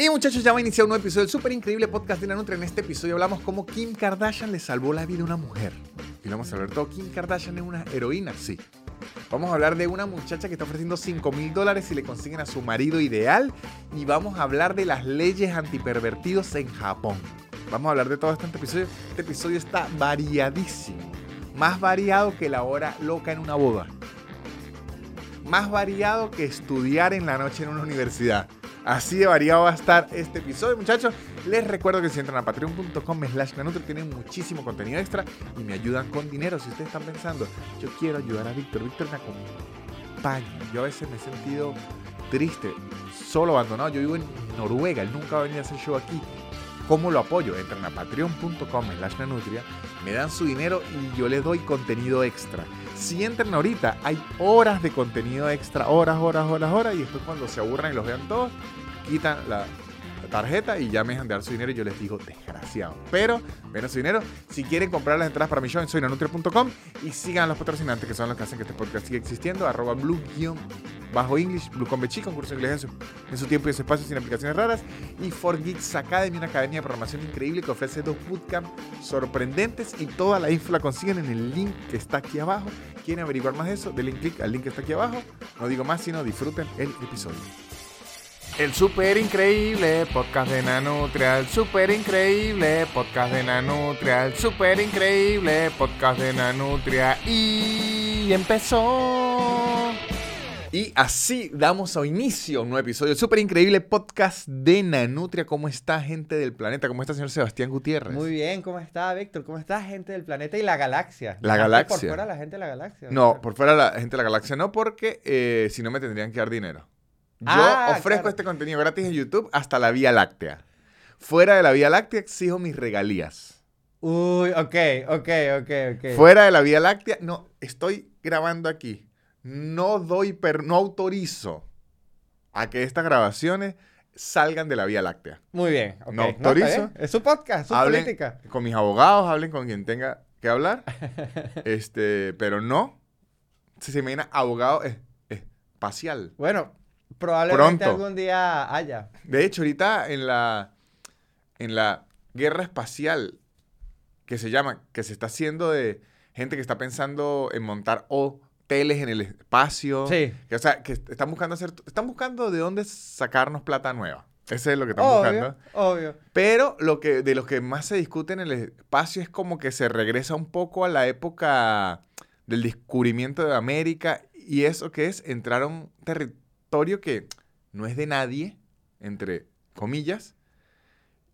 Y muchachos, ya va a iniciar un nuevo episodio del súper increíble podcast de la Nutria. En este episodio hablamos cómo Kim Kardashian le salvó la vida a una mujer. Y vamos a hablar todo. Kim Kardashian es una heroína, sí. Vamos a hablar de una muchacha que está ofreciendo 5 mil dólares si le consiguen a su marido ideal. Y vamos a hablar de las leyes antipervertidos en Japón. Vamos a hablar de todo este episodio. Este episodio está variadísimo. Más variado que la hora loca en una boda. Más variado que estudiar en la noche en una universidad. Así de variado va a estar este episodio, muchachos. Les recuerdo que si entran a patreon.com slash tienen muchísimo contenido extra y me ayudan con dinero. Si ustedes están pensando, yo quiero ayudar a Víctor, Víctor me acompaña. Yo a veces me he sentido triste, solo abandonado. Yo vivo en Noruega, él nunca va a hacer show aquí. ¿Cómo lo apoyo? Entran a patreon.com slash me dan su dinero y yo les doy contenido extra. Si entran ahorita, hay horas de contenido extra, horas, horas, horas, horas, y después cuando se aburran y los vean todos, quitan la tarjeta y ya me dejan de dar su dinero y yo les digo, desgraciado. Pero, ven su dinero. Si quieren comprar las entradas para mi show en soynanutria.com y sigan a los patrocinantes que son los que hacen que este podcast siga existiendo, arroba blue bajo English, Blue con Bechi, concurso inglés en su, en su, tiempo y en su espacio sin aplicaciones raras. Y For Geeks Academy, una academia de programación increíble que ofrece dos bootcamps sorprendentes y toda la info la consiguen en el link que está aquí abajo. ¿Quieren averiguar más de eso? Denle clic al link que está aquí abajo. No digo más, sino disfruten el episodio. El super increíble podcast de Nanutria, el super increíble podcast de Nanutria, el super increíble podcast de Nanutria y empezó. Y así damos a inicio a un nuevo episodio del super increíble podcast de Nanutria. ¿Cómo está gente del planeta? ¿Cómo está señor Sebastián Gutiérrez? Muy bien, ¿cómo está Víctor? ¿Cómo está gente del planeta y la galaxia? La galaxia. Por fuera la gente de la galaxia. No, por fuera la gente de la galaxia no, porque eh, si no me tendrían que dar dinero. Yo Ah, ofrezco claro. este contenido gratis en YouTube hasta la Vía Láctea. Fuera de la Vía Láctea exijo mis regalías. Uy, ok, ok, ok, ok. Fuera de la Vía Láctea, no, estoy grabando aquí. No doy, per, no autorizo a que estas grabaciones salgan de la Vía Láctea. Muy bien. No autorizo. Es su podcast, su Hablen política. con mis abogados, hablen con quien tenga que hablar. este, pero no. Si se me viene abogado es, espacial. Bueno, probablemente Pronto. algún día haya. De hecho, ahorita en la, en la guerra espacial que se llama, que se está haciendo de gente que está pensando en montar hoteles en el espacio. Sí. Que, o sea, que están buscando hacer, están buscando de dónde sacarnos plata nueva. Ese es lo que están buscando. Obvio, obvio. Pero lo que, de lo que más se discute en el espacio es como que se regresa un poco a la época del descubrimiento de América y eso que es entrar a un territorio que no es de nadie, entre comillas,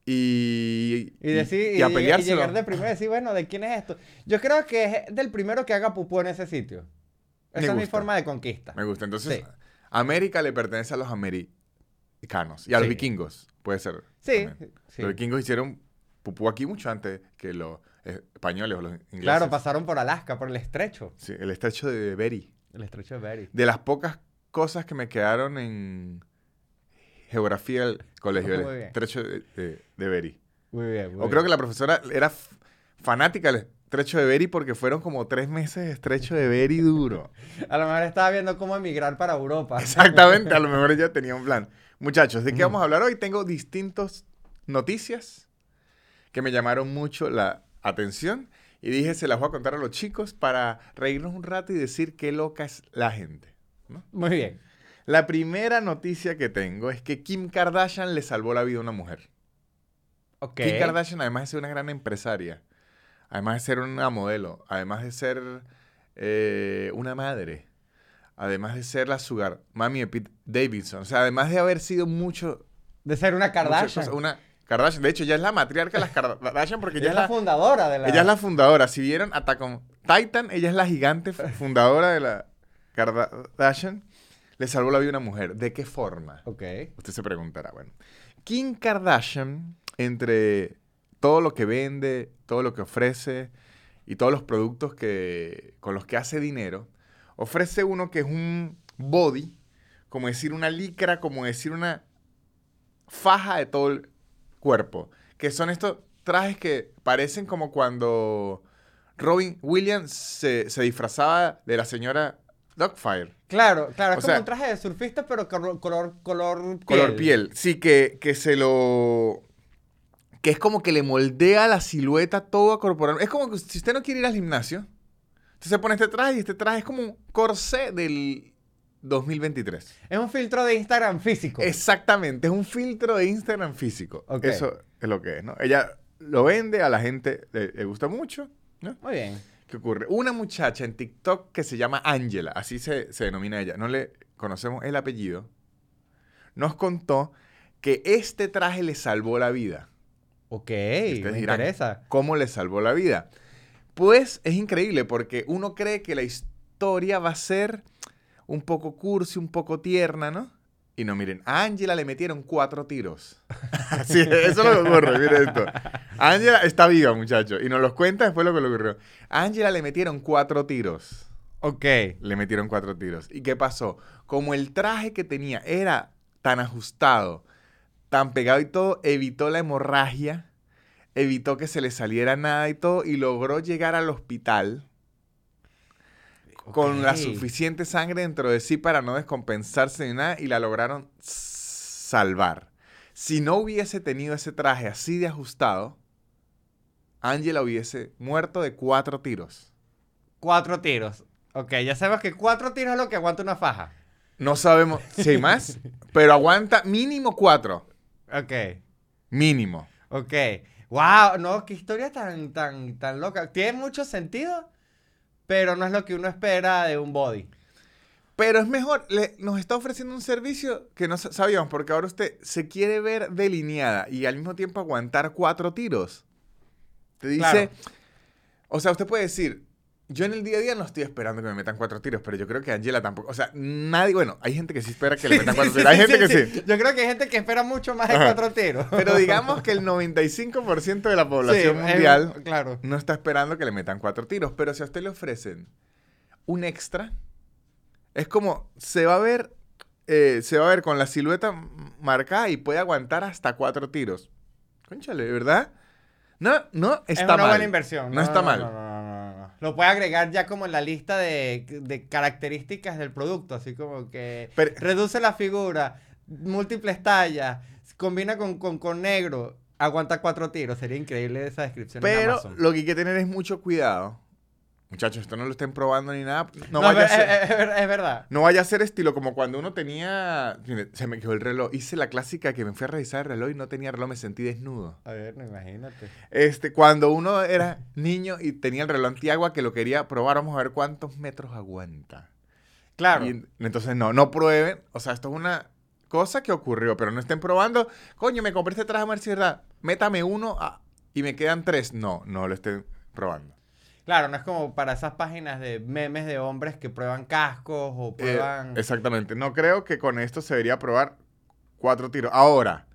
y, Y, decir, y y, a y llegar de primero y decir, bueno, ¿de quién es esto? Yo creo que es del primero que haga pupú en ese sitio. Me Esa es mi gusta. forma de conquista. Me gusta. Entonces, Sí. América le pertenece a los americanos y a los Sí. vikingos, puede ser. Sí. Los vikingos hicieron pupú aquí mucho antes que los españoles o los ingleses. Claro, pasaron por Alaska, por el estrecho. Sí, el estrecho de Bering. El estrecho de Bering. De las pocas cosas que me quedaron en geografía del colegio, el bien. estrecho de, de, de Bering. Muy bien, muy O creo que la profesora era fanática del estrecho de Bering porque fueron como tres meses de estrecho de Bering duro. A lo mejor estaba viendo cómo emigrar para Europa. Exactamente, a lo mejor ella tenía un plan. Muchachos, ¿de qué vamos a hablar hoy? Tengo distintas noticias que me llamaron mucho la atención y dije, se las voy a contar a los chicos para reírnos un rato y decir qué loca es la gente. Muy bien. La primera noticia que tengo es que Kim Kardashian le salvó la vida a una mujer. Ok. Kim Kardashian, además de ser una gran empresaria, además de ser una modelo, además de ser eh, una madre, además de ser la sugar mami de Pete Davidson, o sea, además de haber sido mucho, De ser una Kardashian. cosas, una Kardashian, de hecho, ya es la matriarca de las Kardashian porque Ella ella es la fundadora de la... ella es la fundadora. Si vieron Attack on Titan, ella es la gigante fu- fundadora de la Kardashian. Le salvó la vida a una mujer. ¿De qué forma? Ok. Usted se preguntará, bueno. Kim Kardashian, entre todo lo que vende, todo lo que ofrece y todos los productos que, con los que hace dinero, ofrece uno que es un body, como decir una licra, como decir una faja de todo el cuerpo, que son estos trajes que parecen como cuando Robin Williams se, se disfrazaba de la señora Dogfire. Claro, claro, es O como sea- un traje de surfista, pero color, color, color piel. Color piel. Sí, que, que se lo. Que es como que le moldea la silueta todo corporal. Es como que si usted no quiere ir al gimnasio, usted se pone este traje y este traje es como un corsé del 2023. Es un filtro de Instagram físico. Exactamente, es un filtro de Instagram físico. Ok. Eso es lo que es, ¿no? Ella lo vende, a la gente le, le gusta mucho, ¿no? Muy bien. ¿Qué ocurre? Una muchacha en TikTok que se llama Angela, así se, se denomina ella, no le conocemos el apellido, nos contó que este traje le salvó la vida. Ok, me dirán, interesa. ¿Cómo le salvó la vida? Pues es increíble porque uno cree que la historia va a ser un poco cursi, un poco tierna, ¿no? Y no, miren, a Angela le metieron cuatro tiros. Es, eso es lo que ocurre, miren esto. Angela está viva, muchacho, y nos los cuenta después lo que le ocurrió. A Angela le metieron cuatro tiros. Ok. Le metieron cuatro tiros. ¿Y qué pasó? Como el traje que tenía era tan ajustado, tan pegado y todo, evitó la hemorragia, evitó que se le saliera nada y todo, y logró llegar al hospital con la suficiente sangre dentro de sí para no descompensarse ni nada, y la lograron salvar. Si no hubiese tenido ese traje así de ajustado, Angela hubiese muerto de cuatro tiros. Cuatro tiros. Ok, ya sabemos que cuatro tiros es lo que aguanta una faja. No sabemos si hay más, pero aguanta mínimo cuatro. Ok, Mínimo. ok. Wow, no, qué historia tan, tan, tan loca. Tiene mucho sentido, pero no es lo que uno espera de un body. Pero es mejor, le- nos está ofreciendo un servicio que no sa- sabíamos, porque ahora usted se quiere ver delineada y al mismo tiempo aguantar cuatro tiros. Te dice, Claro. o sea, usted puede decir, yo en el día a día no estoy esperando que me metan cuatro tiros, pero yo creo que Angela tampoco, o sea, nadie, bueno, hay gente que sí espera que le metan cuatro Sí, tiros, hay sí, gente que sí. Yo creo que hay gente que espera mucho más de cuatro tiros. Pero digamos que el 95% de la población es- mundial claro. no está esperando que le metan cuatro tiros. Pero si a usted le ofrecen un extra, es como se va a ver, eh, se va a ver con la silueta marcada y puede aguantar hasta cuatro tiros. Conchale, ¿verdad? No, no está es una mal. buena inversión. No, está mal. No, no, no. Lo puede agregar ya como en la lista de, de características del producto, así como que Pero- reduce la figura, múltiples tallas, combina con, con, con negro, aguanta cuatro tiros. Sería increíble esa descripción. en Pero Amazon. lo que hay que tener es mucho cuidado. Muchachos, esto no lo estén probando ni nada. No, No, vaya a ser- es- es ver- es verdad. No vaya a ser estilo como cuando uno tenía. Mire, se me quedó el reloj. Hice la clásica que me fui a revisar el reloj y no tenía reloj, me sentí desnudo. A ver, no imagínate. Este, cuando uno era niño y tenía el reloj antiagua que lo quería probar, vamos a ver cuántos metros aguanta. Claro. Y entonces no, no prueben. O sea, esto es una cosa que ocurrió, pero no estén probando. Coño, me compré este traje a ver si es verdad. Métame uno ah, y me quedan tres. No, no lo estén probando. Claro, no es como para esas páginas de memes de hombres que prueban cascos o Eh, prueban. exactamente. No creo que con esto se debería probar cuatro tiros. Ahora,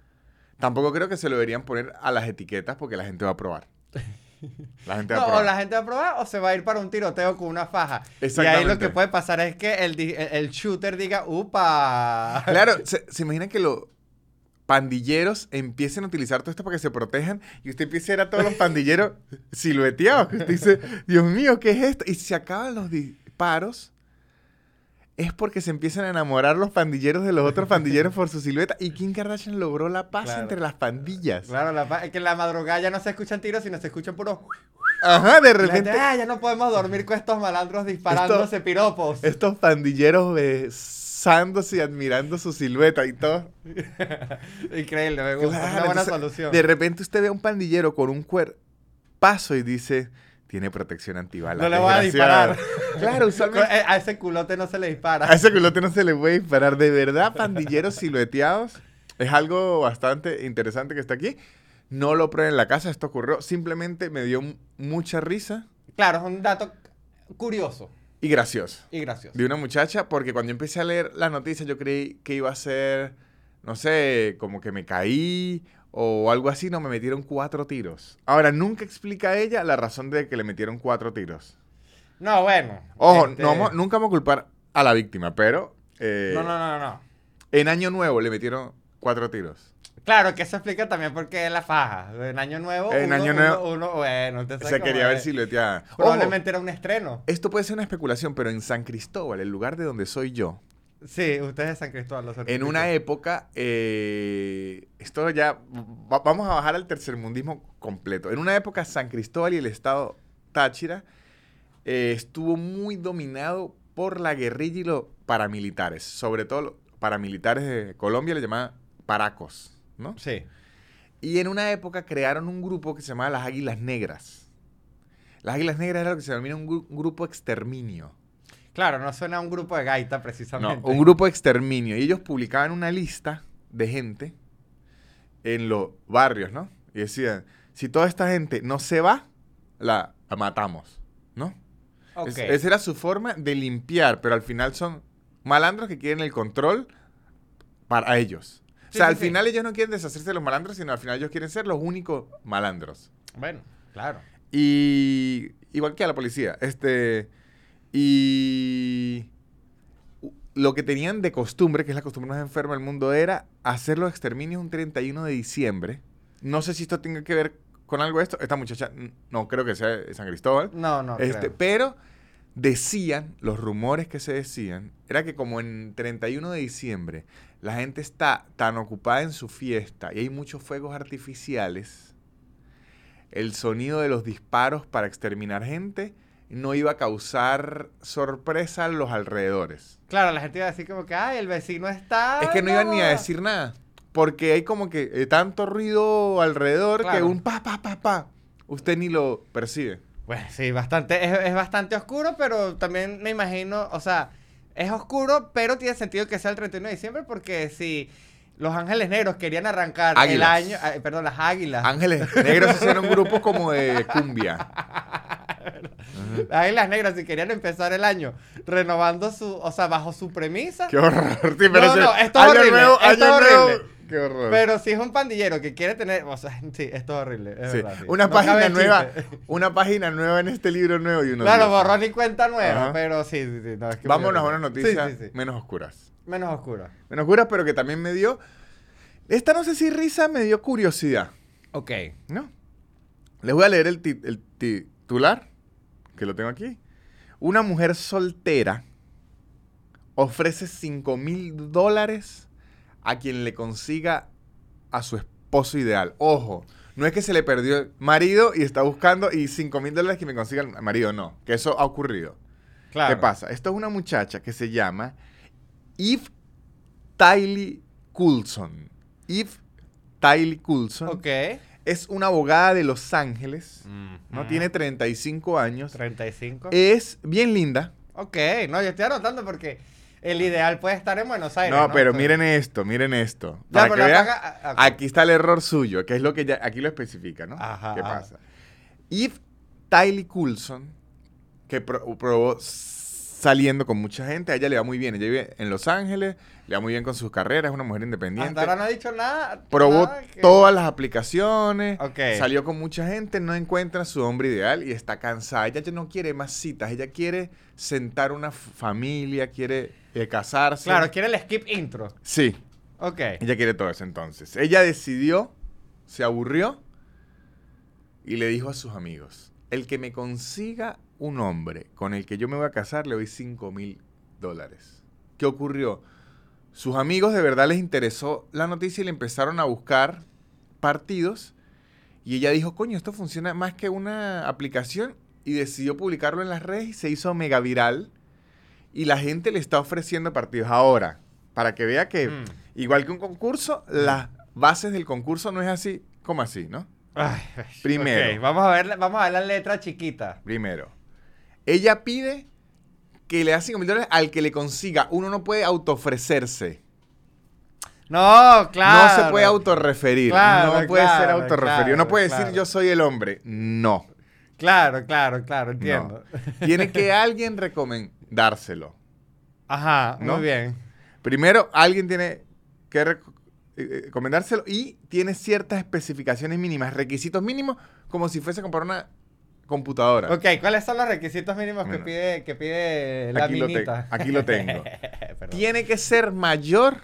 tampoco creo que se lo deberían poner a las etiquetas porque la gente va a probar. La gente va a No, o probar. la gente va a probar o se va a ir para un tiroteo con una faja. Y ahí lo que puede pasar es que el, el shooter diga, ¡upa! Claro, se, se imagina que los pandilleros empiecen a utilizar todo esto para que se protejan y usted empiece a ver a todos los pandilleros silueteados. Que usted dice, Dios mío, ¿qué es esto? Y si se acaban los disparos, es porque se empiezan a enamorar los pandilleros de los otros pandilleros por su silueta. Y Kim Kardashian logró la paz Claro. entre las pandillas. Claro, la pa- es que en la madrugada ya no se escuchan tiros, sino se escuchan puros... Ajá, de gente, repente ah, ya no podemos dormir con estos malandros disparándose piropos. estos pandilleros besándose y admirando su silueta y todo. Increíble, me gusta. Claro, una buena entonces, solución. De repente usted ve a un pandillero con un cuerpazo y dice, tiene protección antibalas. No le voy a desgraciado". disparar. Claro, usualmente A ese culote no se le dispara. a ese culote no se le puede disparar. De verdad, pandilleros silueteados es algo bastante interesante que está aquí. No lo prueben en la casa, esto ocurrió. Simplemente me dio mucha risa Claro, es un dato curioso y gracioso. y gracioso. de una muchacha, porque cuando yo empecé a leer la noticia yo creí que iba a ser, no sé, como que me caí o algo así, no, me metieron cuatro tiros. Ahora, nunca explica ella la razón de que le metieron cuatro tiros. No, bueno. Ojo, este- no nunca vamos a culpar a la víctima, pero eh, No, no, no, no. en Año Nuevo le metieron cuatro tiros. Claro, que eso explica también por qué la faja. En Año Nuevo. En uno- Año uno- Nuevo- Uno, bueno, cómo quería ver silueteada. Ojo, Probablemente era un estreno. esto puede ser una especulación, pero en San Cristóbal, el lugar de donde soy yo, Sí, usted es de San Cristóbal. lo en una época, eh, esto ya, va- vamos a bajar al tercermundismo completo. En una época, San Cristóbal y el estado Táchira eh, estuvo muy dominado por la guerrilla y los paramilitares. Sobre todo los paramilitares de Colombia le llamaban paracos, ¿no? Sí. Y en una época crearon un grupo que se llamaba las Águilas Negras. Las Águilas Negras era lo que se denomina un, gru- un grupo exterminio. Claro, no suena a un grupo de gaita No, precisamente. un grupo exterminio. Y ellos publicaban una lista de gente en los barrios, ¿no? Y decían, si toda esta gente no se va, la, la matamos, ¿no? Ok. Es- esa era su forma de limpiar, pero al final son malandros que quieren el control para ellos. O sea, al final ellos no quieren deshacerse de los malandros, sino al final ellos quieren ser los únicos malandros. Bueno, claro. Y igual que a la policía. Este. Y. Lo que tenían de costumbre, que es la costumbre más enferma del mundo, era hacer los exterminios un 31 de diciembre. No sé si esto tenga que ver con algo de esto. Esta muchacha, no creo que sea de San Cristóbal. No, no. este, creo. pero decían, los rumores que se decían, era que como en 31 de diciembre la gente está tan ocupada en su fiesta y hay muchos fuegos artificiales, el sonido de los disparos para exterminar gente no iba a causar sorpresa a los alrededores. Claro, la gente iba a decir como que, ay, el vecino está. es que no iban ni a boda". decir nada, porque hay como que eh, tanto ruido alrededor que un pa, pa, pa, pa, usted ni lo percibe. Bueno, sí, bastante, es, es bastante oscuro, pero también me imagino, o sea, es oscuro, pero tiene sentido que sea el 31 de diciembre porque si los ángeles negros querían arrancar el año, perdón, las águilas, Ángeles Negros hicieron un grupo como de cumbia. las águilas negras si querían empezar el año renovando su, o sea, bajo su premisa, Qué horror. Sí, pero No, esto es año horrible, nuevo, esto es año nuevo. Qué horror. pero si es un pandillero que quiere tener, o sea, sí, esto es horrible, es Sí, verdad, sí. Una No página nueva, una página nueva en este libro nuevo y uno Claro, borrón y cuenta nueva, Ajá. pero sí, sí, sí. no, es que Vámonos a sí, sí. menos oscuras. Menos oscura. Menos oscuras, pero que también me dio. Esta no sé si risa me dio curiosidad, Ok. ¿no? Les voy a leer el, ti- el titular, que lo tengo aquí. Una mujer soltera ofrece 5 mil dólares a quien le consiga a su esposo ideal. Ojo, no es que se le perdió el marido y está buscando y 5 mil dólares que me consiga el marido, no, que eso ha ocurrido. Claro. ¿Qué pasa? Esto es una muchacha que se llama Eve Tiley Coulson. Eve Tiley Coulson Ok. es una abogada de Los Ángeles, ¿no? Ujú. Tiene 35 años. 35. Es bien linda. Ok, no, yo estoy anotando porque el ideal puede estar en Buenos Aires. No, pero miren esto, miren esto. Ya, Para pero que vean, paga- ah, aquí está el error suyo, que es lo que ya, aquí lo especifica, ¿no? Ajá, ¿Qué ajá. pasa? Eve Tiley Coulson, que pro- probó saliendo con mucha gente, a ella le va muy bien. Ella vive en Los Ángeles, le va muy bien con sus carreras, es una mujer independiente. Hasta ahora no ha dicho nada. Probó nada que- todas las aplicaciones, salió con mucha gente, no encuentra su hombre ideal y está cansada. Ella ya no quiere más citas, ella quiere sentar una familia, quiere eh, casarse. Claro, quiere el skip intro. Sí, Ok. ella quiere todo eso entonces. Ella decidió, se aburrió y le dijo a sus amigos, el que me consiga un hombre con el que yo me voy a casar, le doy 5 mil dólares. ¿Qué ocurrió? Sus amigos de verdad les interesó la noticia y le empezaron a buscar partidos y ella dijo, coño, esto funciona más que una aplicación y decidió publicarlo en las redes y se hizo mega viral y la gente le está ofreciendo partidos. Ahora, para que vea que Mm. igual que un concurso, las bases del concurso no es así como así, ¿no? Ay, Primero. vamos a ver, vamos a ver la letra chiquita. Primero, ella pide que le da 5 mil dólares al que le consiga. Uno no puede autoofrecerse. No, claro. No se puede autorreferir. Claro, no puede ser claro, autorreferido. no claro, puede claro. decir yo soy el hombre. No. Claro, claro, claro, no. entiendo. Tiene que alguien recomendárselo. Ajá, ¿No? muy bien. Primero, alguien tiene que rec- eh, recomendárselo y tiene ciertas especificaciones mínimas, requisitos mínimos, como si fuese a comprar una computadora. Ok, ¿cuáles son los requisitos mínimos que Bueno. pide, que pide la Aquí lo minita? aquí lo tengo. Tiene que ser mayor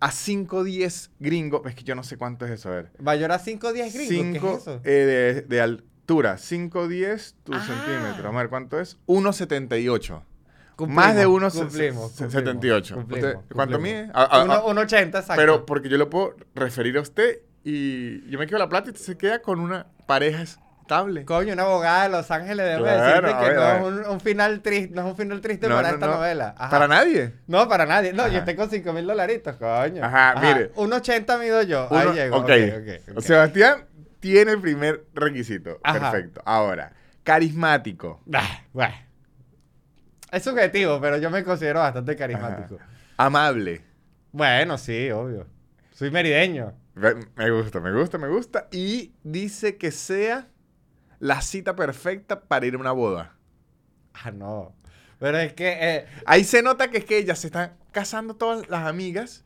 a 5'10 gringo. Es que yo no sé cuánto es eso, a ver. Va a llorar 5 días gringo. ¿Qué 5 es eso? eh, de, de altura, 5'10 tu Ah. centímetro. A ver, ¿cuánto es? 1,78. Cumplimos, Más de cumplimos, 1,78. cumplimos, ¿Cuánto cumplimos. mide? A- a- a- Uno- 1.80, exacto. pero porque yo lo puedo referir a usted y yo me quedo la plata y usted se queda con una pareja Coño, una abogada de Los Ángeles debe Claro, decirte que no es un, un final triste, no es un final triste No, para no, esta no. novela. Ajá. Para nadie. No, para nadie. No, yo estoy con 5 mil dolaritos, coño. Ajá, mire. 1.80 mido yo. Uno- Ahí llego. ok. ok, ok, ok. Sebastián tiene el primer requisito. Perfecto. Ahora, carismático. Ah, bueno. Es subjetivo, pero yo me considero bastante carismático. Amable. Bueno, sí, obvio. Soy merideño. Me gusta, me gusta, me gusta. Y dice que sea la cita perfecta para ir a una boda. Ah, no. Pero es que... eh, Ahí se nota que es que ellas se están casando todas las amigas.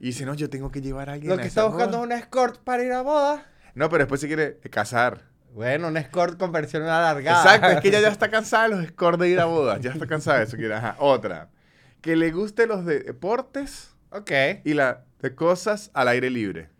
Y dice, no, yo tengo que llevar a alguien lo a que esa está buscando boda". es un escort para ir a boda. No, pero después se quiere casar. Bueno, un escort con versión alargada. Exacto, es que ella ya está cansada de los scores de ir a bodas. Ya está cansada de eso. Quiere, ajá. Otra. Que le guste los de deportes Ok. y la de cosas al aire libre.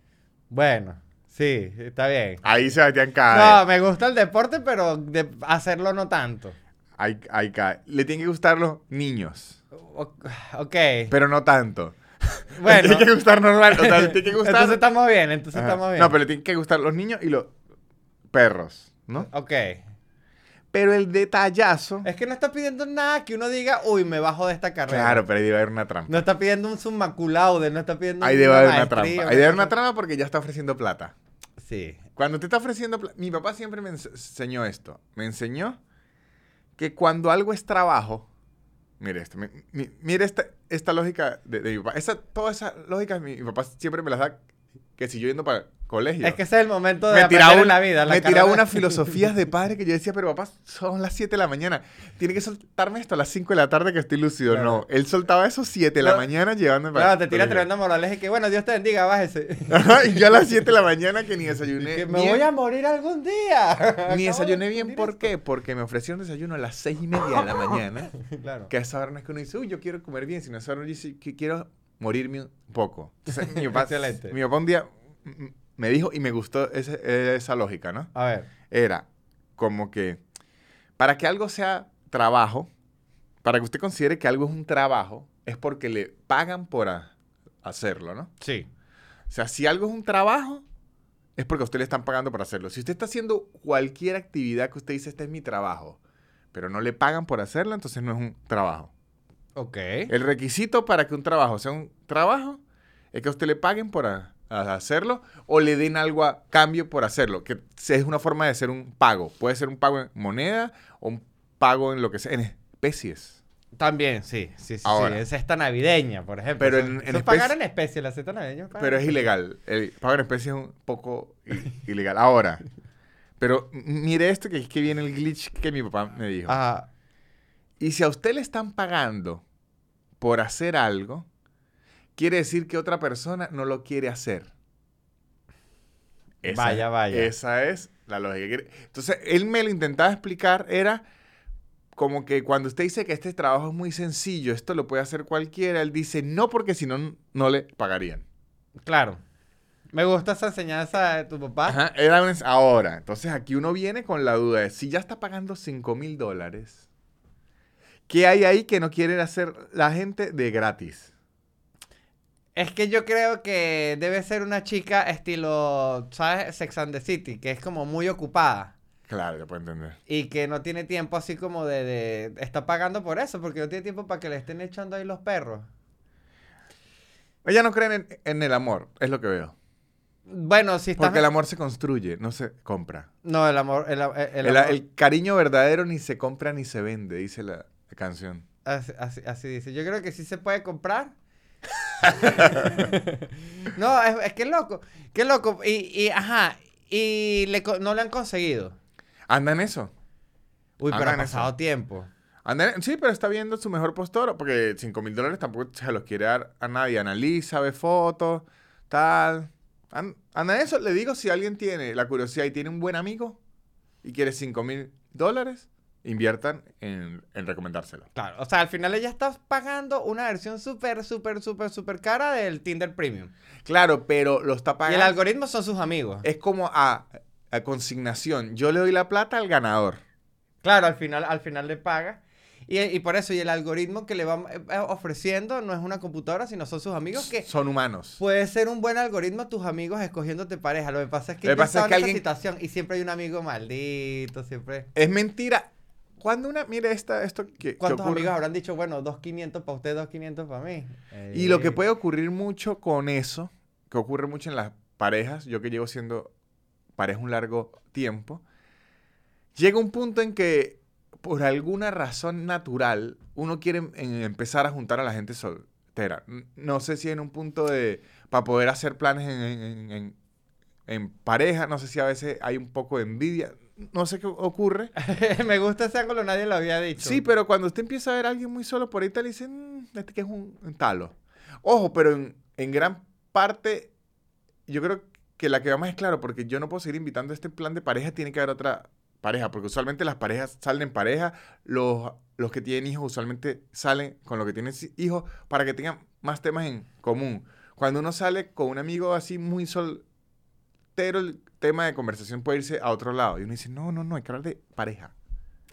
Bueno, sí, está bien. Ahí Sebastián cae. No, me gusta el deporte, pero de hacerlo no tanto. Ahí, ahí cae. Le tienen que gustar los niños, O- ok. pero no tanto. Bueno. Tiene que gustar normal. O sea, le tiene que gustar. Entonces estamos bien, entonces Ajá. estamos bien. No, pero le tienen que gustar los niños y los perros, ¿no? Ok. Pero el detallazo. Es que no está pidiendo nada que uno diga, uy, me bajo de esta carrera. Claro, pero ahí debe haber una trampa. No está pidiendo un summa cum laude, no está pidiendo Ahí debe haber una maestría, trampa. Ahí debe haber una cosa- trampa porque ya está ofreciendo plata. Sí. Cuando te está ofreciendo. Mi papá siempre me ens- enseñó esto. Me enseñó que cuando algo es trabajo. Mire esto. mi- mi- mire esta, esta lógica de, mi papá. Esa, toda esa lógica mi, papá siempre me las da. Que si yo yendo para colegio. Es que ese es el momento de me tiraba, en la vida. la me tiraba unas filosofías de padre que yo decía, pero papá, son las 7 de la mañana. Tiene que soltarme esto a las 5 de la tarde que estoy lúcido. Claro. No, él soltaba eso 7 de la mañana llevándome para Claro, te tira tremenda morales y que, bueno, Dios te bendiga, bájese. Y yo a las 7 de la mañana que ni desayuné. que me bien. voy a morir algún día. Ni desayuné bien, ¿por esto. qué? Porque me ofrecieron desayuno a las 6 y media de la mañana. Claro. Que a esa hora no es que uno dice, uy, yo quiero comer bien, sino a esa hora dice que quiero morirme un poco. Entonces, mi, papá, Excelente. mi papá un día mm, me dijo y me gustó ese- esa lógica, ¿no? A ver. Era como que para que algo sea trabajo, para que usted considere que algo es un trabajo, es porque le pagan por hacerlo, ¿no? Sí. O sea, si algo es un trabajo, es porque a usted le están pagando por hacerlo. Si usted está haciendo cualquier actividad que usted dice, este es mi trabajo, pero no le pagan por hacerlo, entonces no es un trabajo. Ok. El requisito para que un trabajo sea un trabajo es que a usted le paguen por a- a hacerlo o le den algo a cambio por hacerlo, que es una forma de ser un pago. Puede ser un pago en moneda o un pago en lo que sea, en especies. También, sí, sí, sí, Ahora. sí. Es cesta navideña, por ejemplo. Pero en- pagar en especie, la cesta navideña. Pero es ilegal. El pago en especie es un poco ilegal. Ahora, pero mire esto que es que viene el glitch que mi papá me dijo. Ajá. Y si a usted le están pagando por hacer algo, quiere decir que otra persona no lo quiere hacer. Vaya, vaya. Esa es la lógica. Entonces, él me lo intentaba explicar, era como que cuando usted dice que este trabajo es muy sencillo, esto lo puede hacer cualquiera, él dice no porque si no, no le pagarían. Claro. Me gusta esa enseñanza de tu papá. Ajá, era un- ahora. Entonces aquí uno viene con la duda de si ya está pagando 5 mil dólares, ¿qué hay ahí que no quiere hacer la gente de gratis? Es que yo creo que debe ser una chica estilo, ¿sabes? Sex and the City, que es como muy ocupada. Claro, ya puedo entender. Y que no tiene tiempo así como de, de- Está pagando por eso, porque no tiene tiempo para que le estén echando ahí los perros. Ella no cree en, en el amor, es lo que veo. Bueno, si estás... Porque el amor se construye, no se compra. No, el amor... El, el El, amor- el cariño verdadero ni se compra ni se vende, dice la, la canción. Así, así- así dice. Yo creo que sí se puede comprar. no, es, es que loco. Qué loco. Y, y ajá. Y le no le han conseguido. Anda en eso. Uy, pero ha eso. pasado tiempo. Anda en- sí, pero está viendo su mejor postor, porque 5 mil dólares tampoco se los quiere dar a nadie. Analiza, ve fotos, tal. An- Anda en eso. Le digo, si alguien tiene la curiosidad y tiene un buen amigo y quiere 5 mil dólares, inviertan en, en recomendárselo. Claro, o sea, al final ella está pagando una versión súper, súper, súper, súper cara del Tinder Premium. Claro, pero lo está Y el pagando. algoritmo son sus amigos. Es como a, a consignación. Yo le doy la plata al ganador. Claro, al final, al final le paga. Y, y por eso, y el algoritmo que le va eh, ofreciendo no es una computadora, sino son sus amigos que Son humanos. puede ser un buen algoritmo tus amigos escogiéndote pareja. Lo que pasa es que Lo que pasa es que alguien- situación y siempre hay un amigo maldito, siempre. Es mentira. Cuando una, mire esta, esto que, ¿Cuántos amigos habrán dicho, bueno, 2.500 para usted, 2.500 para mí? Y lo que Eh, puede ocurrir mucho con eso, que ocurre mucho en las parejas, yo que llevo siendo pareja un largo tiempo, llega un punto en que por alguna razón natural uno quiere em- en- empezar a juntar a la gente soltera. No sé si en un punto de, para poder hacer planes en- en- en pareja, no sé si a veces hay un poco de envidia, no sé qué ocurre. Me gusta ese ángulo, nadie lo había dicho. Sí, pero cuando usted empieza a ver a alguien muy solo por ahí, te le dicen, "Mm, este que es un, un talo. Ojo, pero en, en gran parte, yo creo que la que va más es claro, porque yo no puedo seguir invitando a este plan de pareja, tiene que haber otra pareja, porque usualmente las parejas salen en pareja, los, los que tienen hijos usualmente salen con los que tienen hijos para que tengan más temas en común. Cuando uno sale con un amigo así muy soltero, tema de conversación puede irse a otro lado. Y uno dice, no, no, no, hay que hablar de pareja.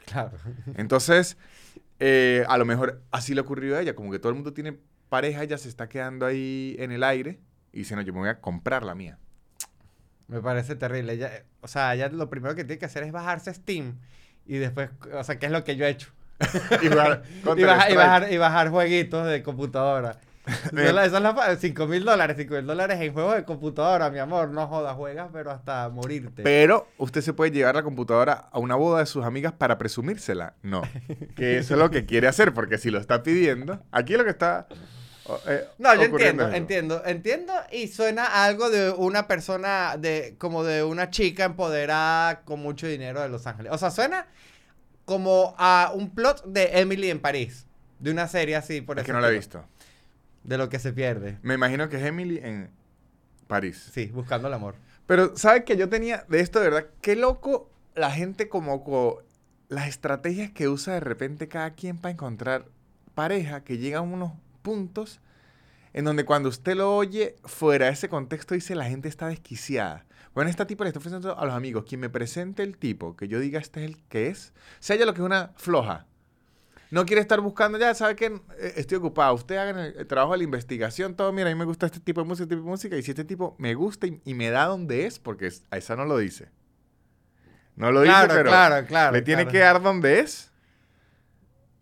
Claro. Entonces, eh, a lo mejor así le ocurrió a ella, como que todo el mundo tiene pareja, ella se está quedando ahí en el aire y dice, no, yo me voy a comprar la mía. Me parece terrible. Ella, o sea, ella lo primero que tiene que hacer es bajarse Steam y después, o sea, ¿qué es lo que yo he hecho? Y, jugar Y, Counter baja- y bajar, y bajar jueguitos de computadora. Esa es la, 5 mil dólares, 5 mil dólares en juegos de computadora, mi amor. No jodas, juegas, pero hasta morirte. Pero usted se puede llevar la computadora a una boda de sus amigas para presumírsela. No. Que eso es lo que quiere hacer, porque si lo está pidiendo, aquí lo que está. eh, No, yo entiendo, es eso. entiendo, entiendo y suena algo de una persona, de como de una chica empoderada con mucho dinero de Los Ángeles. O sea, suena como a un plot de Emily en París, de una serie así, por Es ese que no la he visto. De lo que se pierde. Me imagino que es Emily en París. Sí, buscando el amor. Pero, ¿sabes que yo tenía de esto, de verdad? Qué loco la gente como co- las estrategias que usa de repente cada quien para encontrar pareja, que llegan a unos puntos en donde cuando usted lo oye fuera de ese contexto dice la gente está desquiciada. Bueno, esta tipo le está ofreciendo a los amigos, quien me presente el tipo, que yo diga este es el que es, sea ella lo que es una floja. No quiere estar buscando, ya sabe que eh, estoy ocupado. Usted haga el, el trabajo de la investigación, todo. Mira, a mí me gusta este tipo de música, este tipo de música. Y si este tipo me gusta y, y me da donde es, porque es- a esa no lo dice. No lo Claro, dice, pero claro, claro, le tiene que dar donde es.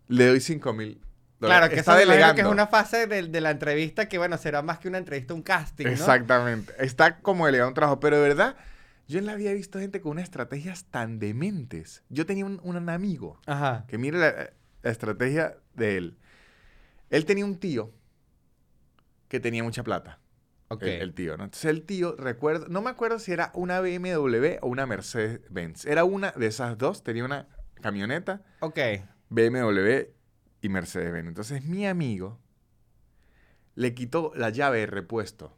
Le doy 5 mil dólares. Claro, que está delegando. que es una fase de, de la entrevista que, bueno, será más que una entrevista, un casting, ¿no? Exactamente. Está como delegando un trabajo. Pero de verdad, yo en la he visto gente con unas estrategias tan dementes. Yo tenía un, un amigo Ajá. que mire la, estrategia de él. Él tenía un tío que tenía mucha plata. Ok. El, el tío, ¿no? Entonces el tío, recuerdo, no me acuerdo si era una BMW o una Mercedes-Benz. Era una de esas dos. Tenía una camioneta, Ok. BMW y Mercedes-Benz. Entonces mi amigo le quitó la llave de repuesto.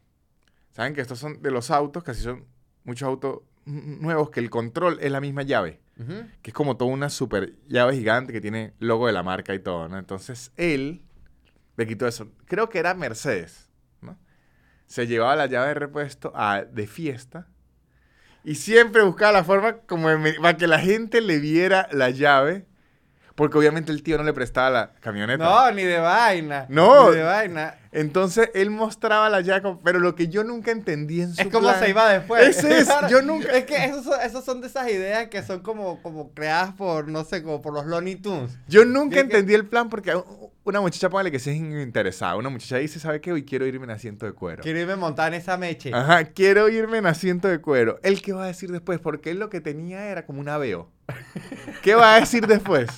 Saben que estos son de los autos, casi son muchos autos nuevos, que el control es la misma llave Que es como toda una super llave gigante que tiene logo de la marca y todo. Entonces él le quitó eso. Creo que era Mercedes, ¿no? Se llevaba la llave de repuesto a- de fiesta y siempre buscaba la forma como para que la gente le viera la llave, porque obviamente el tío no le prestaba la camioneta. No, ni de vaina. No. Ni de vaina. Entonces él mostraba la como- pero lo que yo nunca entendí en su Es como plan- se iba después. Ese es, yo nunca- Es que esos son, esos son de esas ideas que son como, como creadas por, no sé, como por los Looney Tunes. Yo nunca que- entendí el plan porque una muchacha, póngale que se es interesada. Una muchacha dice, ¿sabe qué? Hoy quiero irme en asiento de cuero. Quiero irme montada en esa meche. Ajá, quiero irme en asiento de cuero. ¿Él qué va a decir después? Porque él lo que tenía era como un aveo. ¿Qué va a decir después?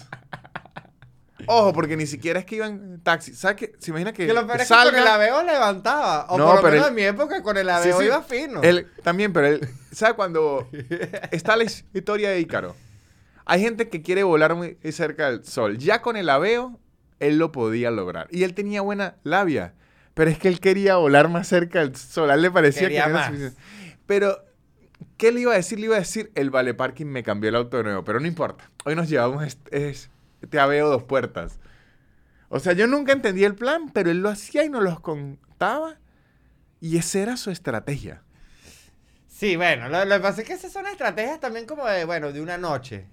Ojo, porque ni siquiera es que iban taxi. ¿Sabes qué? Se imagina que, Que lo peor es que salga- con el aveo levantaba. O No, por lo pero menos en mi época con el Sí, aveo sí. iba fino. Él también, pero él, ¿sabe cuando está la historia de Ícaro? Hay gente que quiere volar muy cerca del sol. Ya con el aveo, él lo podía lograr. Y él tenía buena labia. Pero es que él quería volar más cerca del sol. A él le parecía Quería que era más. suficiente. Pero ¿Qué le iba a decir? Le iba a decir, el vale parking me cambió el auto de nuevo, pero no importa. Hoy nos llevamos es- este aveo dos puertas. O sea, yo nunca entendí el plan, pero él lo hacía y nos los contaba. Y esa era su estrategia. Sí, bueno, lo, lo que pasa es que esas son estrategias también como de, bueno, de una noche.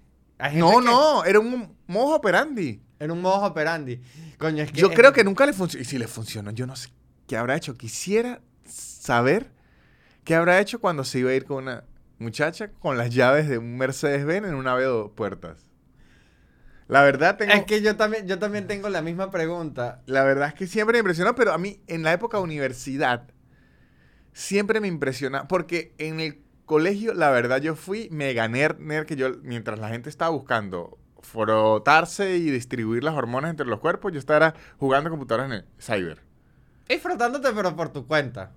No, que- no, era un modo operandi. En un modo operandi. Coño, es que. Yo es- creo que nunca le funcionó. Y si le funcionó, yo no sé qué habrá hecho. Quisiera saber qué habrá hecho cuando se iba a ir con una muchacha con las llaves de un Mercedes-Benz en una de dos puertas. La verdad, tengo, Es que yo también, yo también tengo la misma pregunta. la verdad es que siempre me impresionó, pero a mí en la época de universidad siempre me impresiona porque en el colegio, la verdad, yo fui mega nerd, nerd, que yo, mientras la gente estaba buscando frotarse y distribuir las hormonas entre los cuerpos, yo estaba jugando computadoras en el cyber. Y frotándote, pero por tu cuenta.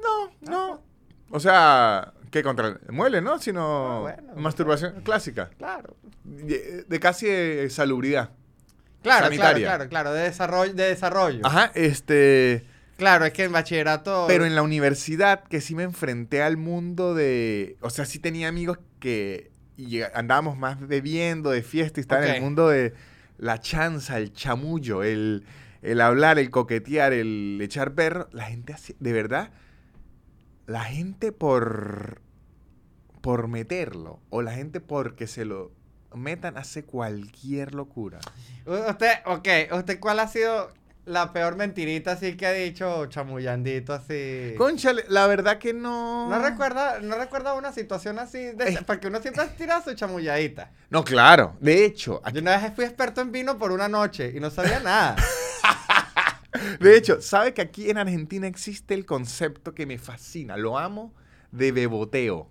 No, no. O sea, que contra el mueble, ¿no? Sino Ah, bueno. masturbación clásica. Claro. De, de casi eh, salubridad. Claro, Sanitaria. claro, claro, claro, de desarrollo, de desarrollo. Ajá, este... Claro, es que en bachillerato. Pero en la universidad que sí me enfrenté al mundo de... O sea, sí tenía amigos que y andábamos más bebiendo, de fiesta y estaba en Ok. el mundo de la chanza, el chamullo, el, el hablar, el coquetear, el echar perro. La gente así, de verdad, la gente por, por meterlo o la gente porque se lo metan hace cualquier locura. Usted, ok, ¿usted cuál ha sido la peor mentirita así que ha dicho chamullandito así? Conchale, la verdad que no... ¿No recuerda, no recuerda una situación así? De, Ey. porque uno siempre tira su chamulladita. No, claro. De hecho, aquí- Yo una vez fui experto en vino por una noche y no sabía nada. De hecho, ¿sabe que aquí en Argentina existe el concepto que me fascina? Lo amo de beboteo.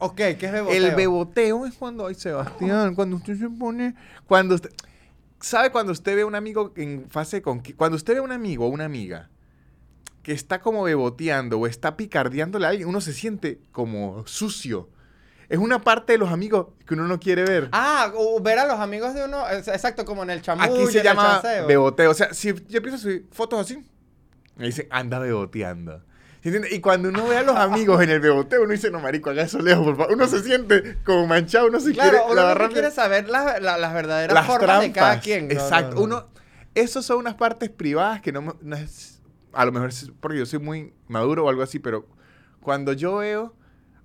Ok, ¿qué es beboteo? El beboteo es cuando, ay Sebastián, cuando usted se pone, cuando usted, ¿sabe cuando usted ve a un amigo en fase conquista? Cuando usted ve a un amigo o una amiga que está como beboteando o está picardeándole a alguien, uno se siente como sucio. Es una parte de los amigos que uno no quiere ver. Ah, o ver a los amigos de uno, exacto, como en el chamullo, Aquí se llama beboteo. O sea, si yo empiezo a subir fotos así, me dicen, anda beboteando. Y cuando uno ve a los amigos en el beboteo, uno dice, no, marico, haga eso lejos, por favor. Uno se siente como manchado, uno se Claro, quiere uno la no quiere saber las, la- las verdaderas las formas trampas. de cada quien. No, Exacto. no. Uno, esos son unas partes privadas que no, no es, a lo mejor es porque yo soy muy maduro o algo así, pero cuando yo veo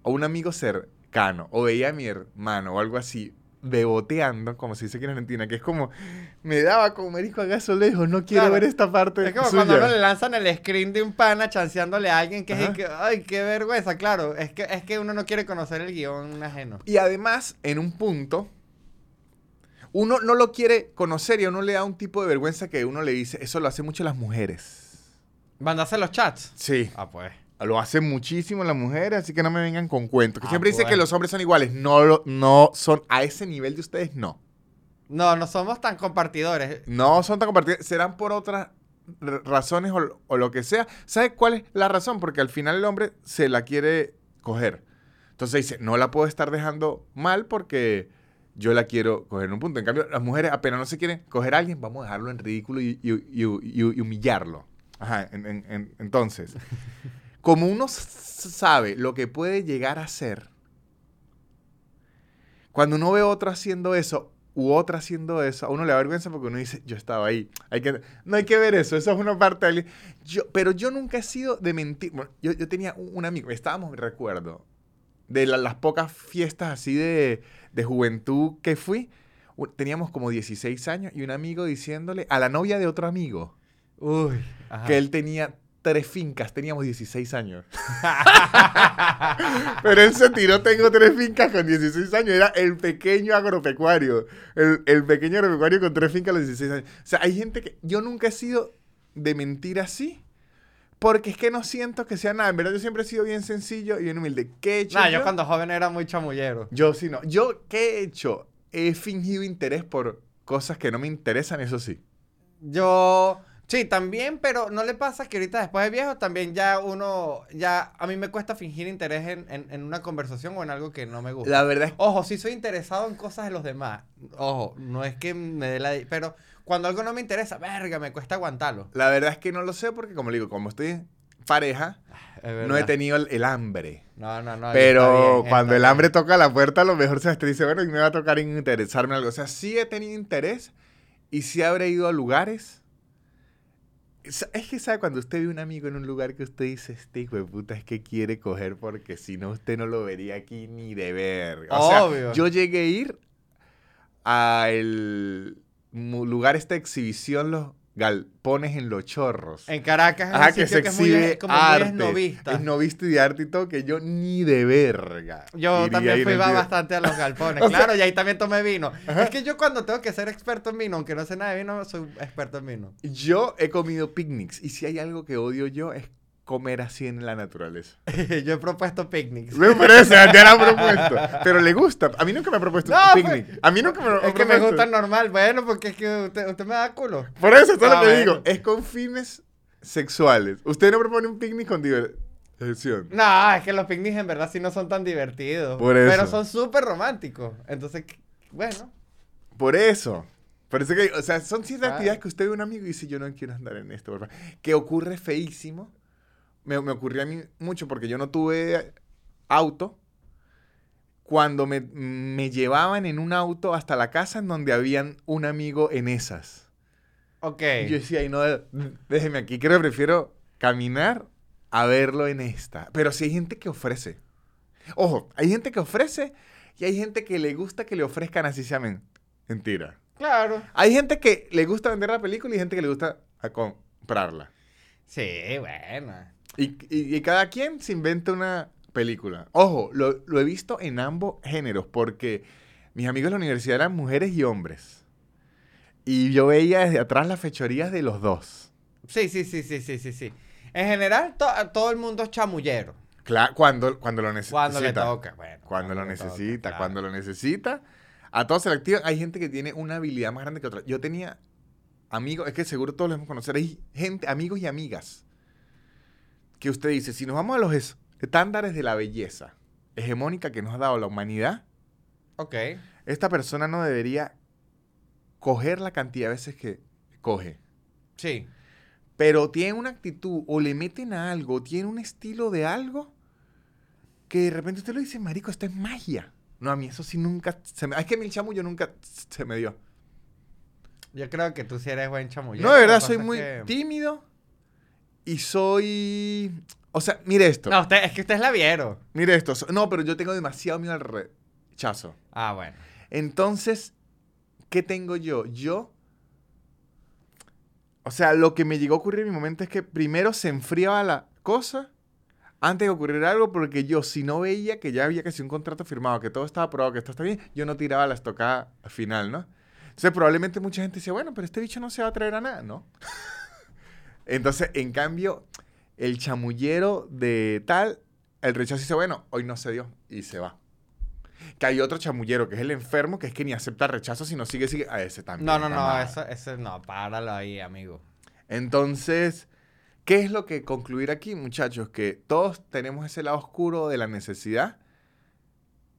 a un amigo cercano o veía a mi hermano o algo así beboteando, como se dice aquí en Argentina, que es como, me daba como marico haga eso lejos, no quiero Claro. ver esta parte Es como suya". cuando uno le lanzan el screen de un pana chanceándole a alguien que es Ajá. el que, ay, qué vergüenza, claro, es que, es que uno no quiere conocer el guion ajeno. Y además, en un punto, uno no lo quiere conocer y a uno le da un tipo de vergüenza que uno le dice, eso lo hacen mucho las mujeres. Mandarse los chats. Sí. Ah, pues. Lo hacen muchísimo las mujeres, así que no me vengan con cuentos. Que Ah, siempre dicen que bueno. los hombres son iguales. No, no son a ese nivel de ustedes, no. No, no somos tan compartidores. No son tan compartidos. Serán por otras razones o, o lo que sea. ¿Sabes cuál es la razón? Porque al final el hombre se la quiere coger. Entonces dice, no la puedo estar dejando mal porque yo la quiero coger en un punto. En cambio, las mujeres apenas no se quieren coger a alguien, vamos a dejarlo en ridículo y, y- y- y- y humillarlo. Ajá, en- en- en- entonces, como uno sabe lo que puede llegar a ser, cuando uno ve otro haciendo eso u otra haciendo eso, a uno le da vergüenza porque uno dice, yo estaba ahí. Hay que, no hay que ver eso, eso es una parte de... Yo, pero yo nunca he sido de mentir. Bueno, yo, yo tenía un, un amigo, estábamos, recuerdo, de la- las pocas fiestas así de, de juventud que fui, teníamos como 16 años y un amigo diciéndole a la novia de otro amigo Uy. ajá. que él tenía tres fincas, teníamos 16 años. Pero él se tiró, tengo tres fincas con 16 años, era el pequeño agropecuario, el, el pequeño agropecuario con tres fincas a los 16 años. O sea, hay gente que yo nunca he sido de mentir así. Porque es que no siento que sea nada. En verdad, yo siempre he sido bien sencillo y bien humilde. ¿Qué he hecho? Nah, yo? yo cuando joven era muy chamullero. Yo sí no. Yo, ¿qué he hecho? He fingido interés por cosas que no me interesan, eso sí. Yo, sí, también, pero no le pasa que ahorita después de viejo también ya uno, ya a mí me cuesta fingir interés en, en- en una conversación o en algo que no me gusta. La verdad es que Ojo, sí soy interesado en cosas de los demás. Ojo, no es que me dé la... Pero cuando algo no me interesa, verga, me cuesta aguantarlo. La verdad es que no lo sé porque, como le digo, como estoy pareja, verdad. no he tenido el, el hambre. No, no, no. Pero bien, cuando el bien. hambre toca la puerta, a lo mejor Sebastián dice, bueno, y me va a tocar interesarme en algo. O sea, sí he tenido interés y sí habré ido a lugares. Es que, ¿sabe? Cuando usted ve un amigo en un lugar que usted dice, este hijo de puta es que quiere coger porque si no, usted no lo vería aquí ni de ver. O sea, Obvio. yo llegué a ir al lugar esta exhibición, los galpones en los chorros. En Caracas es Ajá, que se que es muy, exhibe como muy arte. esnovista. Esnovista y de arte y todo, que yo ni de verga. Yo también fui va bastante a los galpones, sea- claro, y ahí también tomé vino. Es que yo cuando tengo que ser experto en vino, aunque no sé nada de vino, soy experto en vino. Yo he comido picnics y si hay algo que odio yo es comer así en la naturaleza. yo he propuesto picnics. Me parece, ya la ha propuesto. Pero le gusta. A mí nunca me ha propuesto No, un pues, picnic. A mí nunca me lo Es que me gusta normal, bueno, porque es que usted, usted me da culo. Por eso, eso es Ah, lo que bueno. digo. Es con fines sexuales. Usted no propone un picnic con diversión. No, es que los picnics en verdad sí no son tan divertidos. Por eso. Pero son súper románticos. Entonces, bueno. Por eso. Por eso que, o sea, son ciertas Ah. actividades que usted ve a un amigo y dice, yo no quiero andar en esto, por favor. Que ocurre feísimo. Me, me ocurrió a mí mucho porque yo no tuve auto. Cuando me, me llevaban en un auto hasta la casa en donde habían un amigo en esas. Ok. Y yo decía, ay, no, déjeme aquí, creo que prefiero caminar a verlo en esta. Pero si hay gente que ofrece. Ojo, hay gente que ofrece y hay gente que le gusta que le ofrezcan así sea men- mentira. Claro. Hay gente que le gusta vender la película y gente que le gusta a comprarla. Sí, bueno. Y, y- y cada quien se inventa una película. Ojo, lo, lo he visto en ambos géneros porque mis amigos de la universidad eran mujeres y hombres. Y yo veía desde atrás las fechorías de los dos. Sí, sí, sí, sí, sí, sí, sí. En general, to- todo el mundo es chamullero. Claro, cuando, cuando lo necesita. Cuando le toca, bueno. Cuando lo toca, necesita, claro. cuando lo necesita. A todos se le activa. Hay gente que tiene una habilidad más grande que otra. Yo tenía amigos, es que seguro todos los hemos conocer. Hay gente, amigos y amigas, que usted dice, si nos vamos a los es- estándares de la belleza hegemónica que nos ha dado la humanidad, esta persona no debería coger la cantidad de veces que coge. Sí. Pero tiene una actitud o le meten a algo, tiene un estilo de algo que de repente usted lo dice, marico, esto es magia. No, a mí eso sí nunca se me... Es que el chamullo nunca se me dio. Yo creo que tú sí eres buen chamullero. No, de verdad, soy muy que- tímido y soy... O sea, mire esto. No, usted, es que ustedes la vieron. Mire esto. No, pero yo tengo demasiado miedo al rechazo. Ah, bueno. Entonces, ¿qué tengo yo? Yo... O sea, lo que me llegó a ocurrir en mi momento es que primero se enfriaba la cosa antes de ocurrir algo, porque yo, si no veía que ya había casi un contrato firmado, que todo estaba aprobado, que esto está bien, yo no tiraba la estocada final, ¿no? Entonces, probablemente mucha gente decía, bueno, pero este bicho no se va a traer a nada, ¿no? Entonces, en cambio, el chamullero de tal, el rechazo dice, bueno, hoy no se dio y se va. Que hay otro chamullero, que es el enfermo, que es que ni acepta rechazo, sino sigue, sigue. A ese también. No, no, no, eso, eso no, páralo ahí, amigo. Entonces, ¿qué es lo que concluir aquí, muchachos? Que todos tenemos ese lado oscuro de la necesidad